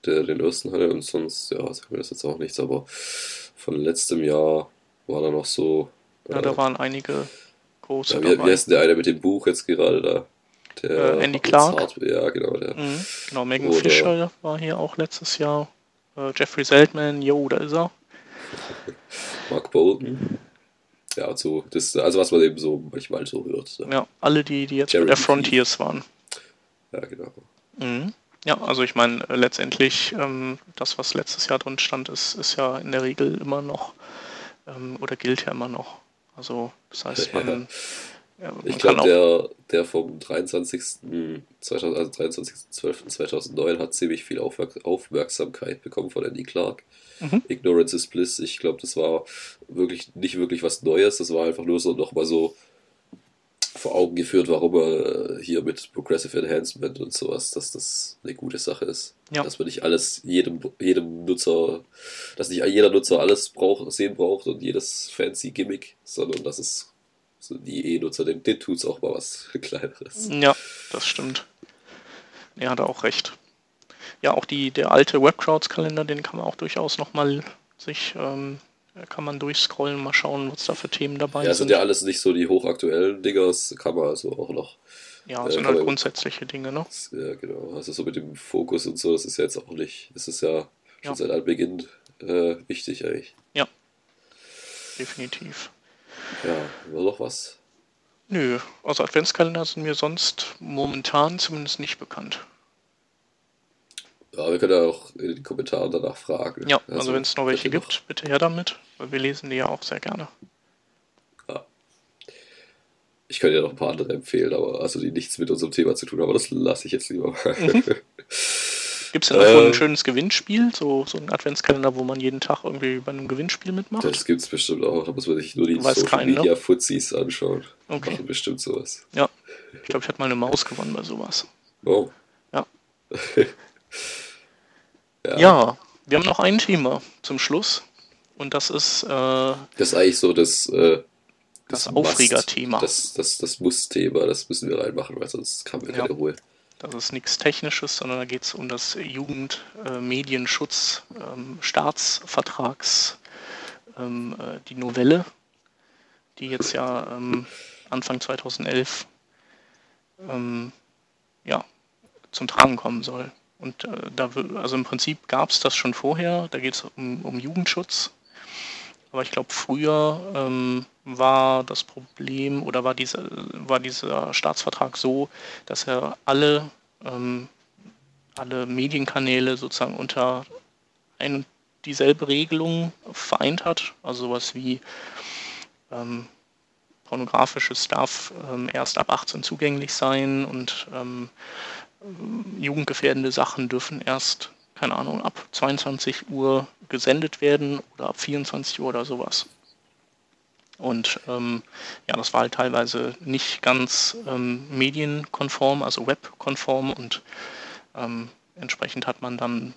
der den ersten hatte und sonst, ja, sagt mir das jetzt auch nichts, aber von letztem Jahr war da noch so. Ja, äh, da waren einige große ja, wie, wie heißt denn der eine mit dem Buch jetzt gerade da? Der Äh, Andy Clark. Hart, ja, genau, der. Mhm. Genau, Megan Oder- Fischer war hier auch letztes Jahr. Äh, Jeffrey Seltman, yo, da ist er. Mark Bolton. Ja, so, das, also was man eben so manchmal so hört. Ja, Ja, alle die, die jetzt Jeremy bei der. Frontiers waren. ja genau. Mhm. Ja, also ich meine, äh, letztendlich, ähm, das, was letztes Jahr drin stand, ist, ist ja in der Regel immer noch ähm, oder gilt ja immer noch. Also das heißt, man, ja, man Ich glaube, der, der vom 23. 2000, also 23.12.2009 hat ziemlich viel Aufmerk Aufmerksamkeit bekommen von Andy Clark. Mhm. Ignorance is Bliss. Ich glaube, das war wirklich nicht wirklich was Neues. Das war einfach nur so nochmal so vor Augen geführt, warum er hier mit Progressive Enhancement und sowas, dass das eine gute Sache ist. Ja. Dass man nicht alles jedem, jedem Nutzer, dass nicht jeder Nutzer alles braucht, sehen braucht und jedes fancy Gimmick, sondern dass es so die E-Nutzer, den, den tut's auch mal was Kleineres. Ja, das stimmt. Er hat auch recht. Ja, auch die, der alte Webcrowds-Kalender, den kann man auch durchaus nochmal sich, ähm, kann man durchscrollen, mal schauen, was da für Themen dabei Ja, es sind. sind ja alles nicht so die hochaktuellen Dinger, das kann man also auch noch. Ja, äh, sind halt grundsätzliche Dinge, ne? Ja, genau. Also so mit dem Fokus und so, das ist ja jetzt auch nicht, das ist ja schon Ja. seit Anbeginn äh, wichtig eigentlich. Definitiv. Ja, war noch was? Nö, also Adventskalender sind mir sonst momentan zumindest nicht bekannt. Ja, wir können ja auch in den Kommentaren danach fragen. Ja, also, wenn es noch welche gibt, bitte her damit, weil wir lesen die ja auch sehr gerne. Ich könnte ja noch ein paar andere empfehlen, aber also die nichts mit unserem Thema zu tun haben, aber das lasse ich jetzt lieber mal. Mhm. Gibt es denn davon Äh, ein schönes Gewinnspiel, so, so ein Adventskalender, wo man jeden Tag irgendwie bei einem Gewinnspiel mitmacht? Das gibt's bestimmt auch, da muss man sich nur die Weiß Social keinen, ne? Media Fuzis anschauen. Okay. Machen bestimmt sowas. Ja, ich glaube, ich hatte mal eine Maus gewonnen bei sowas. Oh. Ja. Ja. Ja, wir haben noch ein Thema zum Schluss und das ist äh, Das ist eigentlich so das, äh, Das Must- Aufregerthema. Das, das, das Muss-Thema, das müssen wir reinmachen, weil sonst haben wir Ja. keine Ruhe. Das ist nichts Technisches, sondern da geht es um das Jugendmedienschutz, ähm, Staatsvertrags, ähm, äh, die Novelle, die jetzt ja ähm, Anfang 2011 ähm, ja, zum Tragen kommen soll. Und äh, da, also im Prinzip gab es das schon vorher, da geht es um, um Jugendschutz. Aber ich glaube, früher ähm, war das Problem oder war, diese, war dieser Staatsvertrag so, dass er alle, ähm, alle Medienkanäle sozusagen unter ein dieselbe Regelung vereint hat. Also sowas wie ähm, pornografisches darf ähm, erst ab 18 zugänglich sein und ähm, jugendgefährdende Sachen dürfen erst, keine Ahnung, ab 22 Uhr gesendet werden oder ab 24 Uhr oder sowas. Und ähm, ja, das war halt teilweise nicht ganz ähm, medienkonform, also webkonform und ähm, entsprechend hat man dann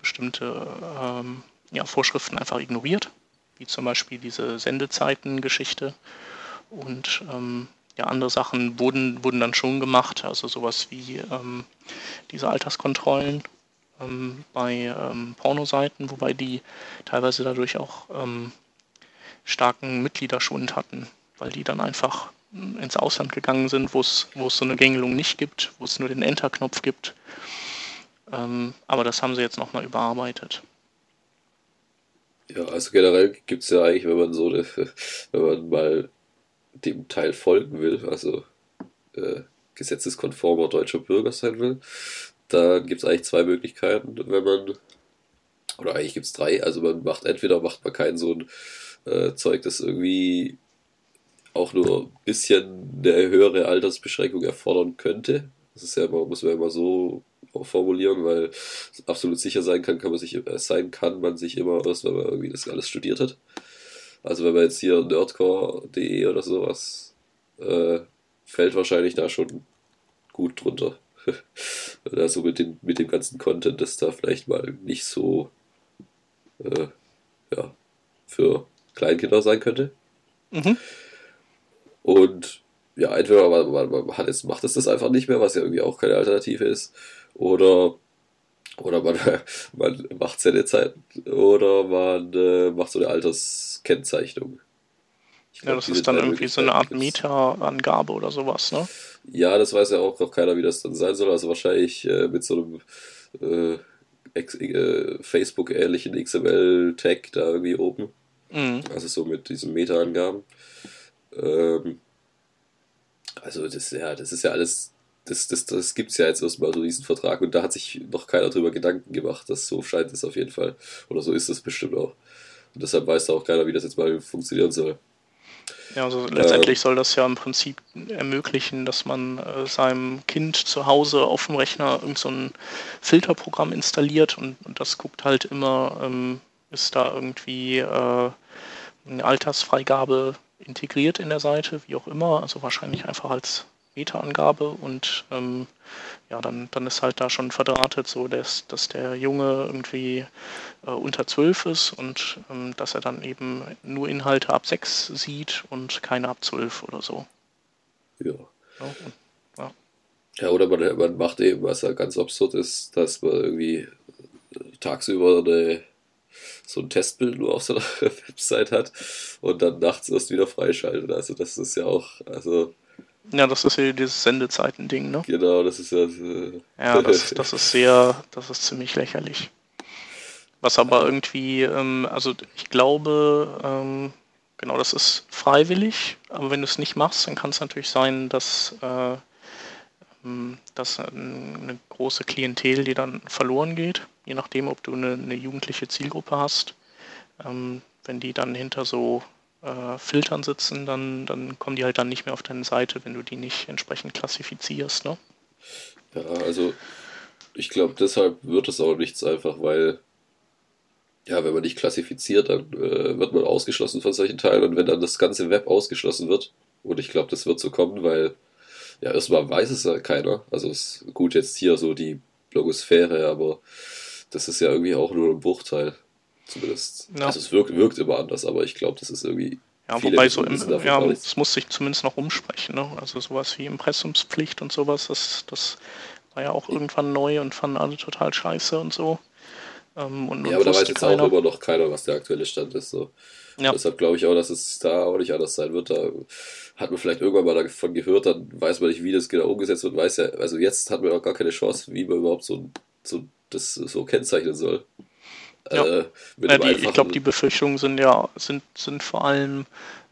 bestimmte ähm, ja, Vorschriften einfach ignoriert, wie zum Beispiel diese Sendezeiten-Geschichte. Und ähm, ja, andere Sachen wurden, wurden dann schon gemacht, also sowas wie ähm, diese Alterskontrollen ähm, bei ähm, Pornoseiten, wobei die teilweise dadurch auch ähm, starken Mitgliederschwund hatten, weil die dann einfach ins Ausland gegangen sind, wo es so eine Gängelung nicht gibt, wo es nur den Enter-Knopf gibt. Ähm, aber das haben sie jetzt nochmal überarbeitet. Ja, also generell gibt es ja eigentlich, wenn man so eine, wenn man mal dem Teil folgen will, also äh, gesetzeskonformer deutscher Bürger sein will, da gibt es eigentlich zwei Möglichkeiten, wenn man, oder eigentlich gibt es drei, also man macht entweder macht man kein so ein äh, Zeug, das irgendwie auch nur ein bisschen eine höhere Altersbeschränkung erfordern könnte. Das ist ja immer, muss man ja immer so formulieren, weil absolut sicher sein kann, kann man sich äh, sein kann man sich immer erst, wenn man irgendwie das alles studiert hat. Also wenn man jetzt hier nerdcore.de oder sowas, äh, fällt wahrscheinlich da schon gut drunter. also mit, den, mit dem ganzen Content, das da vielleicht mal nicht so äh, ja, für Kleinkinder sein könnte. Mhm. Und ja, entweder man, man, man hat jetzt, macht es das einfach nicht mehr, was ja irgendwie auch keine Alternative ist, oder oder man, man macht Sendezeit oder man äh, macht so eine Alterskennzeichnung. Glaub, ja, das ist dann irgendwie so eine Art Mieterangabe oder sowas, ne? Ja, das weiß ja auch noch keiner, wie das dann sein soll. Also wahrscheinlich äh, mit so einem äh, äh, Facebook-ähnlichen XML-Tag da irgendwie oben. Mhm. Also so mit diesen Meta-Angaben. Ähm, also das, ja, das ist ja alles das, das, das gibt es ja jetzt erstmal so diesen Vertrag und da hat sich noch keiner drüber Gedanken gemacht. Das so scheint es auf jeden Fall. Oder so ist es bestimmt auch. Und deshalb weiß da auch keiner, wie das jetzt mal funktionieren soll. Ja, also letztendlich äh, soll das ja im Prinzip ermöglichen, dass man äh, seinem Kind zu Hause auf dem Rechner irgend so ein Filterprogramm installiert und, und das guckt halt immer, ähm, ist da irgendwie äh, eine Altersfreigabe integriert in der Seite, wie auch immer, also wahrscheinlich einfach als Meta-Angabe und ähm, ja, dann, dann ist halt da schon verdrahtet, so dass, dass der Junge irgendwie äh, unter 12 ist und ähm, dass er dann eben nur Inhalte ab 6 sieht und keine ab 12 oder so. Ja. Ja, und, ja. ja oder man, man macht eben, was ja ganz absurd ist, dass man irgendwie tagsüber eine, so ein Testbild nur auf seiner Website hat und dann nachts erst wieder freischaltet. Also das ist ja auch, also ja, das ist ja dieses Sendezeiten-Ding, ne? Genau, das ist ja. Äh ja, das, das ist sehr, das ist ziemlich lächerlich. Was aber irgendwie, ähm, also ich glaube, ähm, genau, das ist freiwillig, aber wenn du es nicht machst, dann kann es natürlich sein, dass, äh, ähm, dass eine große Klientel die dann verloren geht, je nachdem, ob du eine, eine jugendliche Zielgruppe hast. Ähm, wenn die dann hinter so äh, Filtern sitzen, dann, dann kommen die halt dann nicht mehr auf deine Seite, wenn du die nicht entsprechend klassifizierst. Ne? Ja, also ich glaube, deshalb wird es auch nichts einfach, weil ja, wenn man nicht klassifiziert, dann äh, wird man ausgeschlossen von solchen Teilen und wenn dann das ganze Web ausgeschlossen wird, und ich glaube, das wird so kommen, weil ja, erstmal weiß es ja keiner. Also ist gut jetzt hier so die Blogosphäre, aber das ist ja irgendwie auch nur ein Bruchteil. Zumindest. Ja. Also es wirkt, wirkt immer anders, aber ich glaube, das ist irgendwie. Ja, wobei so im, ja, es muss sich zumindest noch umsprechen. Ne? Also sowas wie Impressumspflicht und sowas, das, das war ja auch irgendwann neu und fanden alle total scheiße und so. Ähm, und, ja, aber da weiß jetzt keiner. auch immer noch keiner, was der aktuelle Stand ist. So. Ja. Deshalb glaube ich auch, dass es da auch nicht anders sein wird. Da hat man vielleicht irgendwann mal davon gehört, dann weiß man nicht, wie das genau umgesetzt wird. Weiß ja, also jetzt hat man auch gar keine Chance, wie man überhaupt so so, das so kennzeichnen soll. Ja. Äh, ja, die, ich glaube, die Befürchtungen sind ja sind, sind vor allem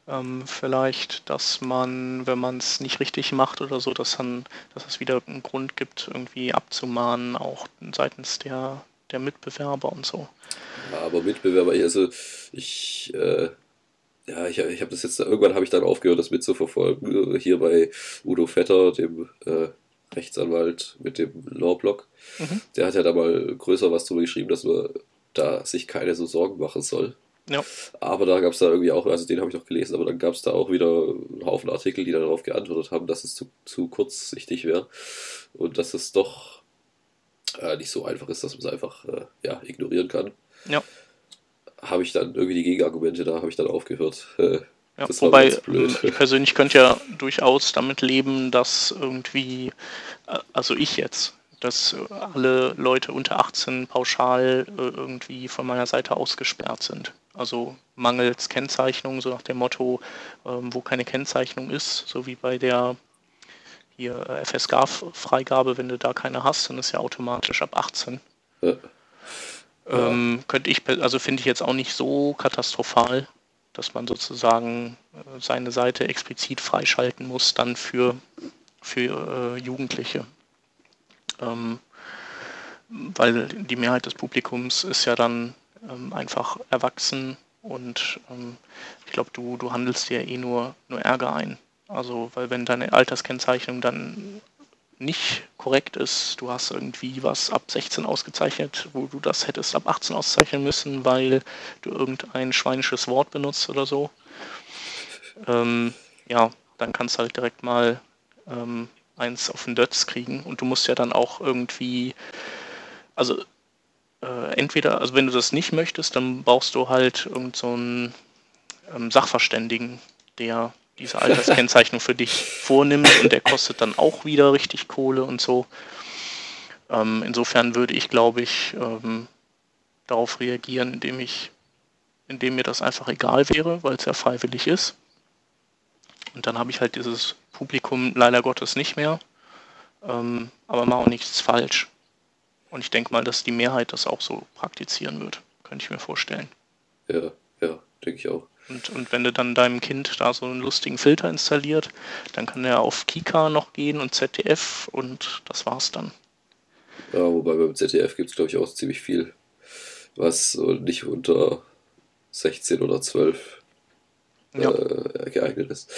ähm, vielleicht, dass man, wenn man es nicht richtig macht oder so, dass dann, dass es wieder einen Grund gibt, irgendwie abzumahnen, auch seitens der, der Mitbewerber und so. Ja, aber Mitbewerber, also ich, äh, ja, ich, ich habe das jetzt, irgendwann habe ich dann aufgehört, das mitzuverfolgen. Hier bei Udo Vetter, dem äh, Rechtsanwalt mit dem Lawblock. Mhm. Der hat ja da mal größer was drüber geschrieben, dass man da sich keine so Sorgen machen soll. Ja. Aber da gab es da irgendwie auch, also den habe ich noch gelesen, aber dann gab es da auch wieder einen Haufen Artikel, die darauf geantwortet haben, dass es zu, zu kurzsichtig wäre und dass es doch äh, nicht so einfach ist, dass man es einfach äh, ja, ignorieren kann. Ja. Habe ich dann irgendwie die Gegenargumente, da habe ich dann aufgehört. Äh, ja, wobei, ich persönlich könnte ja durchaus damit leben, dass irgendwie, äh, also ich jetzt, dass alle Leute unter 18 pauschal äh, irgendwie von meiner Seite ausgesperrt sind. Also mangels Kennzeichnung, so nach dem Motto, ähm, wo keine Kennzeichnung ist, so wie bei der hier äh, FSK-Freigabe, wenn du da keine hast, dann ist ja automatisch ab 18. Ja. Ähm, könnte ich, also finde ich jetzt auch nicht so katastrophal, dass man sozusagen äh, seine Seite explizit freischalten muss, dann für, für äh, Jugendliche ähm, weil die Mehrheit des Publikums ist ja dann ähm, einfach erwachsen und ähm, ich glaube, du, du handelst dir eh nur, nur Ärger ein. Also, weil wenn deine Alterskennzeichnung dann nicht korrekt ist, du hast irgendwie was ab 16 ausgezeichnet, wo du das hättest ab 18 auszeichnen müssen, weil du irgendein schweinisches Wort benutzt oder so. Ähm, ja, dann kannst du halt direkt mal ähm, eins auf den Dötz kriegen und du musst ja dann auch irgendwie, also äh, entweder, also wenn du das nicht möchtest, dann brauchst du halt irgend so einen ähm, Sachverständigen, der diese Alterskennzeichnung für dich vornimmt und der kostet dann auch wieder richtig Kohle und so. Ähm, insofern würde ich, glaube ich, ähm, darauf reagieren, indem ich, indem mir das einfach egal wäre, weil es ja freiwillig ist. Und dann habe ich halt dieses Publikum leider Gottes nicht mehr. Ähm, aber mache auch nichts falsch. Und ich denke mal, dass die Mehrheit das auch so praktizieren wird. Könnte ich mir vorstellen. Ja, ja, denke ich auch. Und, und wenn du dann deinem Kind da so einen lustigen Filter installiert, dann kann er auf Kika noch gehen und ZDF und das war's dann. Ja, wobei beim ZDF gibt es, glaube ich, auch ziemlich viel, was nicht unter 16 oder 12 ja. äh, geeignet ist.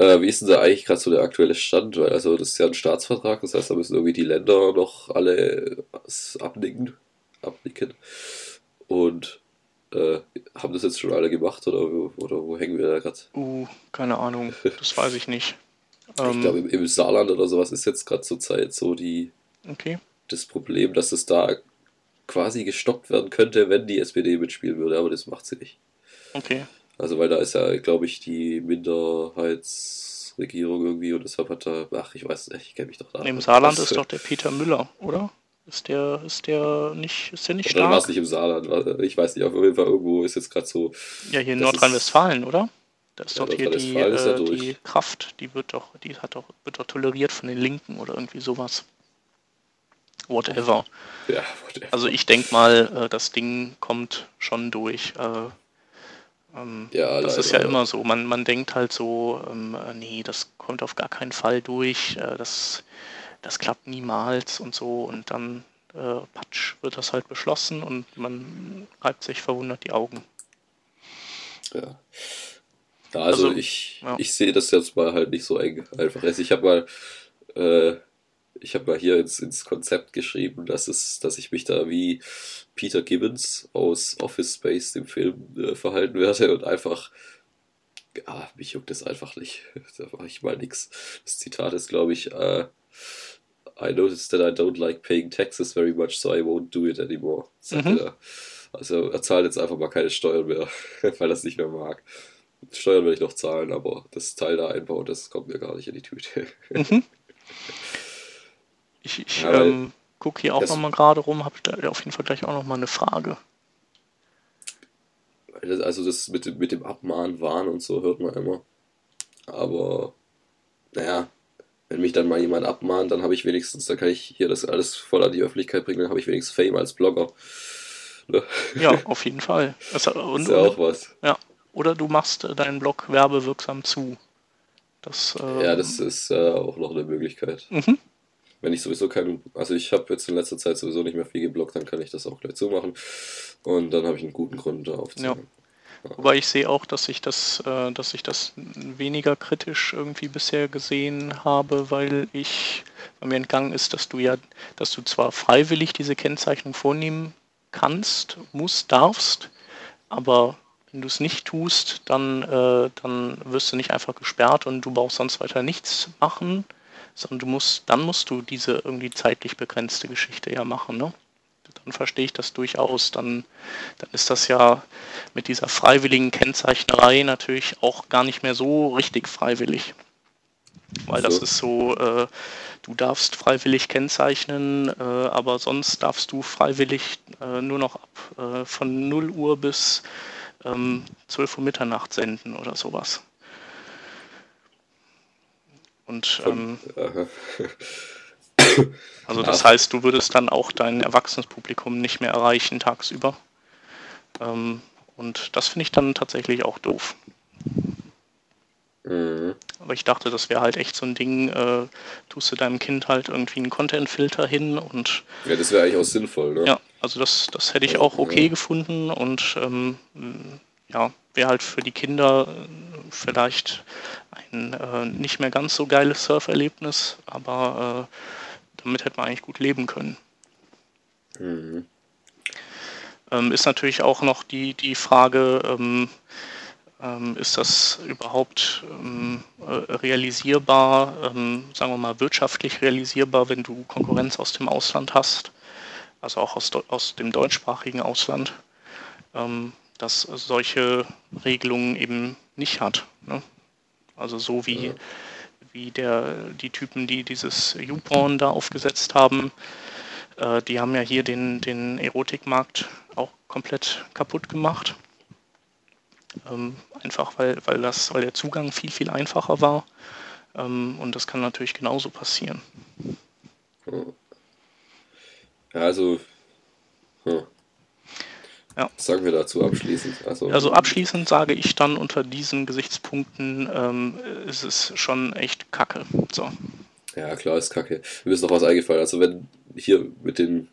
Äh, wie ist denn da eigentlich gerade so der aktuelle Stand? Weil also das ist ja ein Staatsvertrag, das heißt, da müssen irgendwie die Länder noch alle abnicken. abnicken. Und äh, haben das jetzt schon alle gemacht oder, oder wo hängen wir da gerade? Uh, keine Ahnung, das weiß ich nicht. ich ähm, glaube, im, im, Saarland oder sowas ist jetzt gerade zur Zeit so die okay. das Problem, dass es da quasi gestoppt werden könnte, wenn die SPD mitspielen würde, aber das macht sie nicht. Okay. Also, weil da ist ja, glaube ich, die Minderheitsregierung irgendwie und deshalb hat er, ach, ich weiß nicht, ich kenne mich doch da. Im Saarland ist doch der Peter Müller, oder? Ist der, ist der nicht, ist der nicht stark? Oder war es nicht im Saarland? Ich weiß nicht, auf jeden Fall irgendwo ist jetzt gerade so. Ja, hier in Nordrhein-Westfalen, oder? Da ist ja, doch hier die, äh, die Kraft, die wird doch, die hat doch, wird doch toleriert von den Linken oder irgendwie sowas. Whatever. Ja, whatever. Also ich denke mal, äh, das Ding kommt schon durch. Äh, ähm, ja, das leider. ist ja immer so. Man, man denkt halt so, ähm, äh, nee, das kommt auf gar keinen Fall durch, äh, das, das klappt niemals und so. Und dann, äh, patsch, wird das halt beschlossen und man reibt sich verwundert die Augen. Ja. ja also, also, ich, ja. ich sehe das jetzt mal halt nicht so eng einfach. Also ich habe mal äh, ich habe mal hier ins, ins Konzept geschrieben, dass, es, dass ich mich da wie Peter Gibbons aus Office Space, dem Film, äh, verhalten werde und einfach, ja, mich juckt das einfach nicht. Da mache ich mal nichts. Das Zitat ist, glaube ich, uh, I noticed that I don't like paying taxes very much, so I won't do it anymore. Mhm. Er. Also er zahlt jetzt einfach mal keine Steuern mehr, weil er es nicht mehr mag. Steuern will ich noch zahlen, aber das Teil da einbauen, das kommt mir gar nicht in die Tüte. Mhm. Ich, ich ja, ähm, gucke hier auch nochmal gerade rum, habe da auf jeden Fall gleich auch nochmal eine Frage. Also das mit, dem, mit dem Abmahnen, Warnen und so hört man immer. Aber naja, wenn mich dann mal jemand abmahnt, dann habe ich wenigstens, dann kann ich hier das alles voll an die Öffentlichkeit bringen, dann habe ich wenigstens Fame als Blogger. Ne? Ja, auf jeden Fall. Also, und, ist ja auch was. Ja. Oder du machst äh, deinen Blog werbewirksam zu. Das, äh, ja, das ist äh, auch noch eine Möglichkeit. Mhm. Wenn ich sowieso keinen, also ich habe jetzt in letzter Zeit sowieso nicht mehr viel geblockt, dann kann ich das auch gleich zumachen. Und dann habe ich einen guten Grund aufzunehmen. Ja. Wobei ich sehe auch, dass ich das, äh, dass ich das weniger kritisch irgendwie bisher gesehen habe, weil ich, weil mir entgangen ist, dass du ja, dass du zwar freiwillig diese Kennzeichnung vornehmen kannst, musst, darfst, aber wenn du es nicht tust, dann, äh, dann wirst du nicht einfach gesperrt und du brauchst sonst weiter nichts machen, sondern du musst, dann musst du diese irgendwie zeitlich begrenzte Geschichte ja machen, ne? dann verstehe ich das durchaus. Dann, dann ist das ja mit dieser freiwilligen Kennzeichnerei natürlich auch gar nicht mehr so richtig freiwillig. Weil das ist so, äh, du darfst freiwillig kennzeichnen, äh, aber sonst darfst du freiwillig äh, nur noch ab äh, von 0 Uhr bis ähm, 12 Uhr Mitternacht senden oder sowas. Und ähm, Also das heißt, du würdest dann auch dein Erwachsenenpublikum nicht mehr erreichen tagsüber. Ähm, und das finde ich dann tatsächlich auch doof. Mhm. Aber ich dachte, das wäre halt echt so ein Ding, äh, tust du deinem Kind halt irgendwie einen Content-Filter hin und. Ja, das wäre eigentlich auch sinnvoll, ne? Ja, also das, das hätte ich auch okay ja. gefunden und ähm, ja, wäre halt für die Kinder äh, vielleicht ein äh, nicht mehr ganz so geiles Surferlebnis, aber äh, damit hätte man eigentlich gut leben können. Mhm. Ähm, ist natürlich auch noch die, die Frage, ähm, ähm, ist das überhaupt ähm, äh, realisierbar, ähm, sagen wir mal wirtschaftlich realisierbar, wenn du Konkurrenz aus dem Ausland hast, also auch aus, aus dem deutschsprachigen Ausland, dass solche Regelungen eben nicht hat. Ne? Also so wie ja wie der, die Typen, die dieses YouPorn da aufgesetzt haben. Äh, die haben ja hier den, den Erotikmarkt auch komplett kaputt gemacht. Ähm, einfach weil, weil, das, weil der Zugang viel, viel einfacher war. Ähm, und das kann natürlich genauso passieren. Ja, also hm. Ja. Was sagen wir dazu abschließend? Also, also abschließend sage ich dann unter diesen Gesichtspunkten ähm, ist es schon echt kacke. So. Ja, klar ist kacke. Mir ist noch was eingefallen. Also wenn hier mit den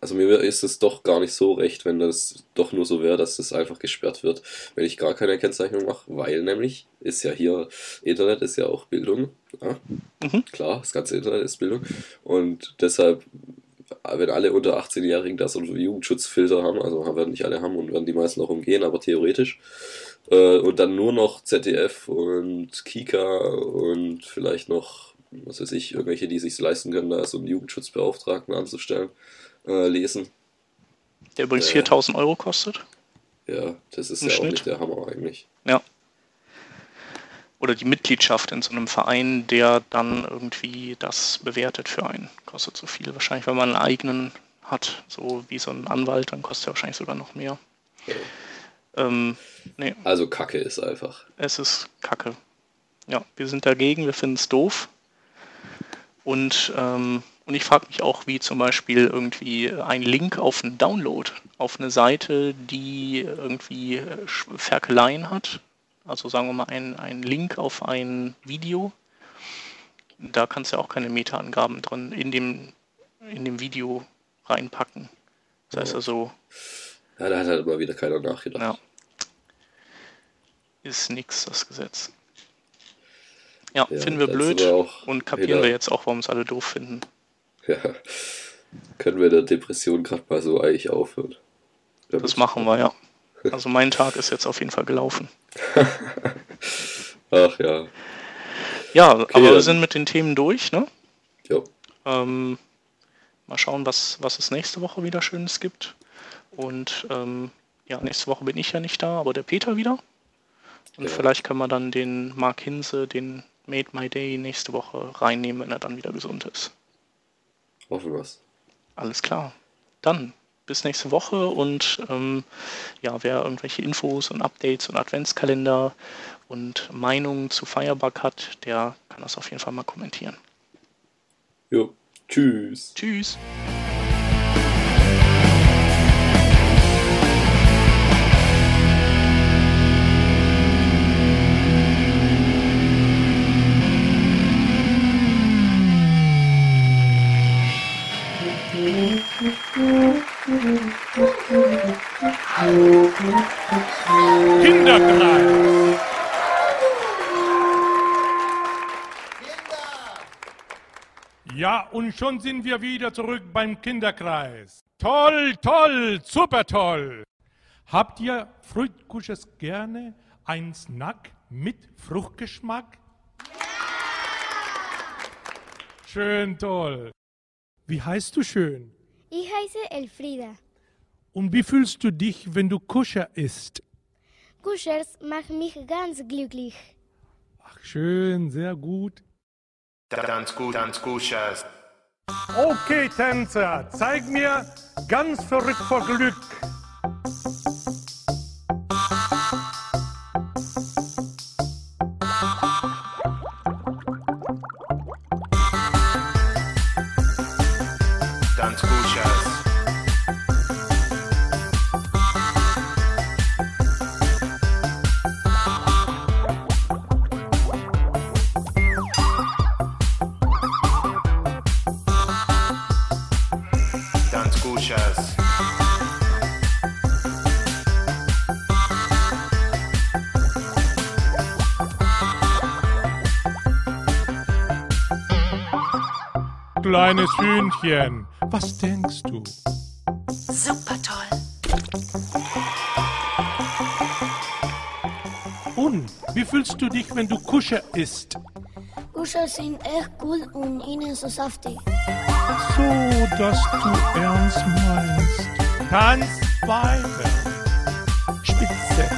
also mir ist es doch gar nicht so recht, wenn das doch nur so wäre, dass es einfach gesperrt wird, wenn ich gar keine Kennzeichnung mache, weil nämlich ist ja hier, Internet ist ja auch Bildung. Ja? Mhm. Klar, das ganze Internet ist Bildung. Und deshalb wenn alle unter 18-Jährigen da so einen Jugendschutzfilter haben, also werden nicht alle haben und werden die meisten auch umgehen, aber theoretisch, äh, und dann nur noch ZDF und Kika und vielleicht noch, was weiß ich, irgendwelche, die sich leisten können, da so einen Jugendschutzbeauftragten anzustellen, äh, lesen. Der übrigens äh, 4000 Euro kostet. Ja, das ist ja Schnitt. auch nicht der Hammer eigentlich. Ja oder die Mitgliedschaft in so einem Verein, der dann irgendwie das bewertet für einen. Kostet so viel. Wahrscheinlich, wenn man einen eigenen hat, so wie so ein Anwalt, dann kostet er wahrscheinlich sogar noch mehr. Ja. Ähm, nee. Also Kacke ist einfach. Es ist Kacke. Ja, wir sind dagegen, wir finden es doof. Und, ähm, und ich frage mich auch, wie zum Beispiel irgendwie ein Link auf einen Download, auf eine Seite, die irgendwie Ferkeleien hat, also sagen wir mal ein, ein Link auf ein Video. Da kannst du ja auch keine Meta-Angaben drin in dem, in dem Video reinpacken. Das heißt also. Ja, da hat halt immer wieder keiner nachgedacht. Ja. Ist nix, das Gesetz. Ja, ja finden wir blöd und kapieren wir jetzt auch, warum es alle doof finden. Ja. Können wir der Depression gerade mal so eigentlich aufhören? Das machen wir, ja. Also mein Tag ist jetzt auf jeden Fall gelaufen. Ach ja. Ja, okay, aber wir sind mit den Themen durch, ne? Ja. Ähm, mal schauen, was, was es nächste Woche wieder Schönes gibt. Und ähm, ja, nächste Woche bin ich ja nicht da, aber der Peter wieder. Und ja. vielleicht können wir dann den Mark Hinse, den Made My Day nächste Woche reinnehmen, wenn er dann wieder gesund ist. Hoffen wir's. Alles klar. Dann bis nächste Woche und ähm, ja, wer irgendwelche Infos und Updates und Adventskalender und Meinungen zu Firebug hat, der kann das auf jeden Fall mal kommentieren. Jo, tschüss. Tschüss. Kinderkreis. Ja, und schon sind wir wieder zurück beim Kinderkreis. Toll, toll, super toll. Habt ihr Fruchtkusches gerne? Ein Snack mit Fruchtgeschmack? Schön toll. Wie heißt du schön? Ich heiße Elfrieda. Und wie fühlst du dich, wenn du Kuscher isst? Kuschers machen mich ganz glücklich. Ach, schön, sehr gut. Ganz gut, ganz Kuschers. Okay, Tänzer, zeig mir ganz verrückt vor Glück. Kleines Hühnchen, was denkst du? Super toll. Und wie fühlst du dich, wenn du Kuscher isst? Kuschers sind echt cool und innen so saftig. So, dass du ernst meinst. Tanz weiter. Spitze.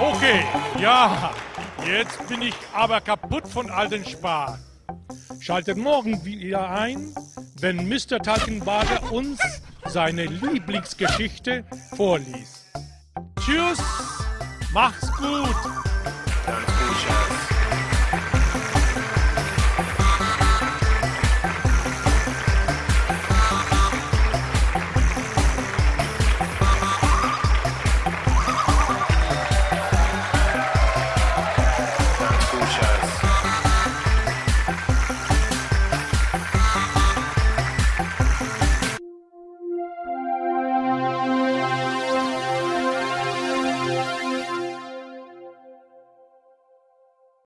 Okay, ja, jetzt bin ich aber kaputt von all den Spaß. Schaltet morgen wieder ein, wenn Mr. Talkenbader uns seine Lieblingsgeschichte vorliest. Tschüss, mach's gut.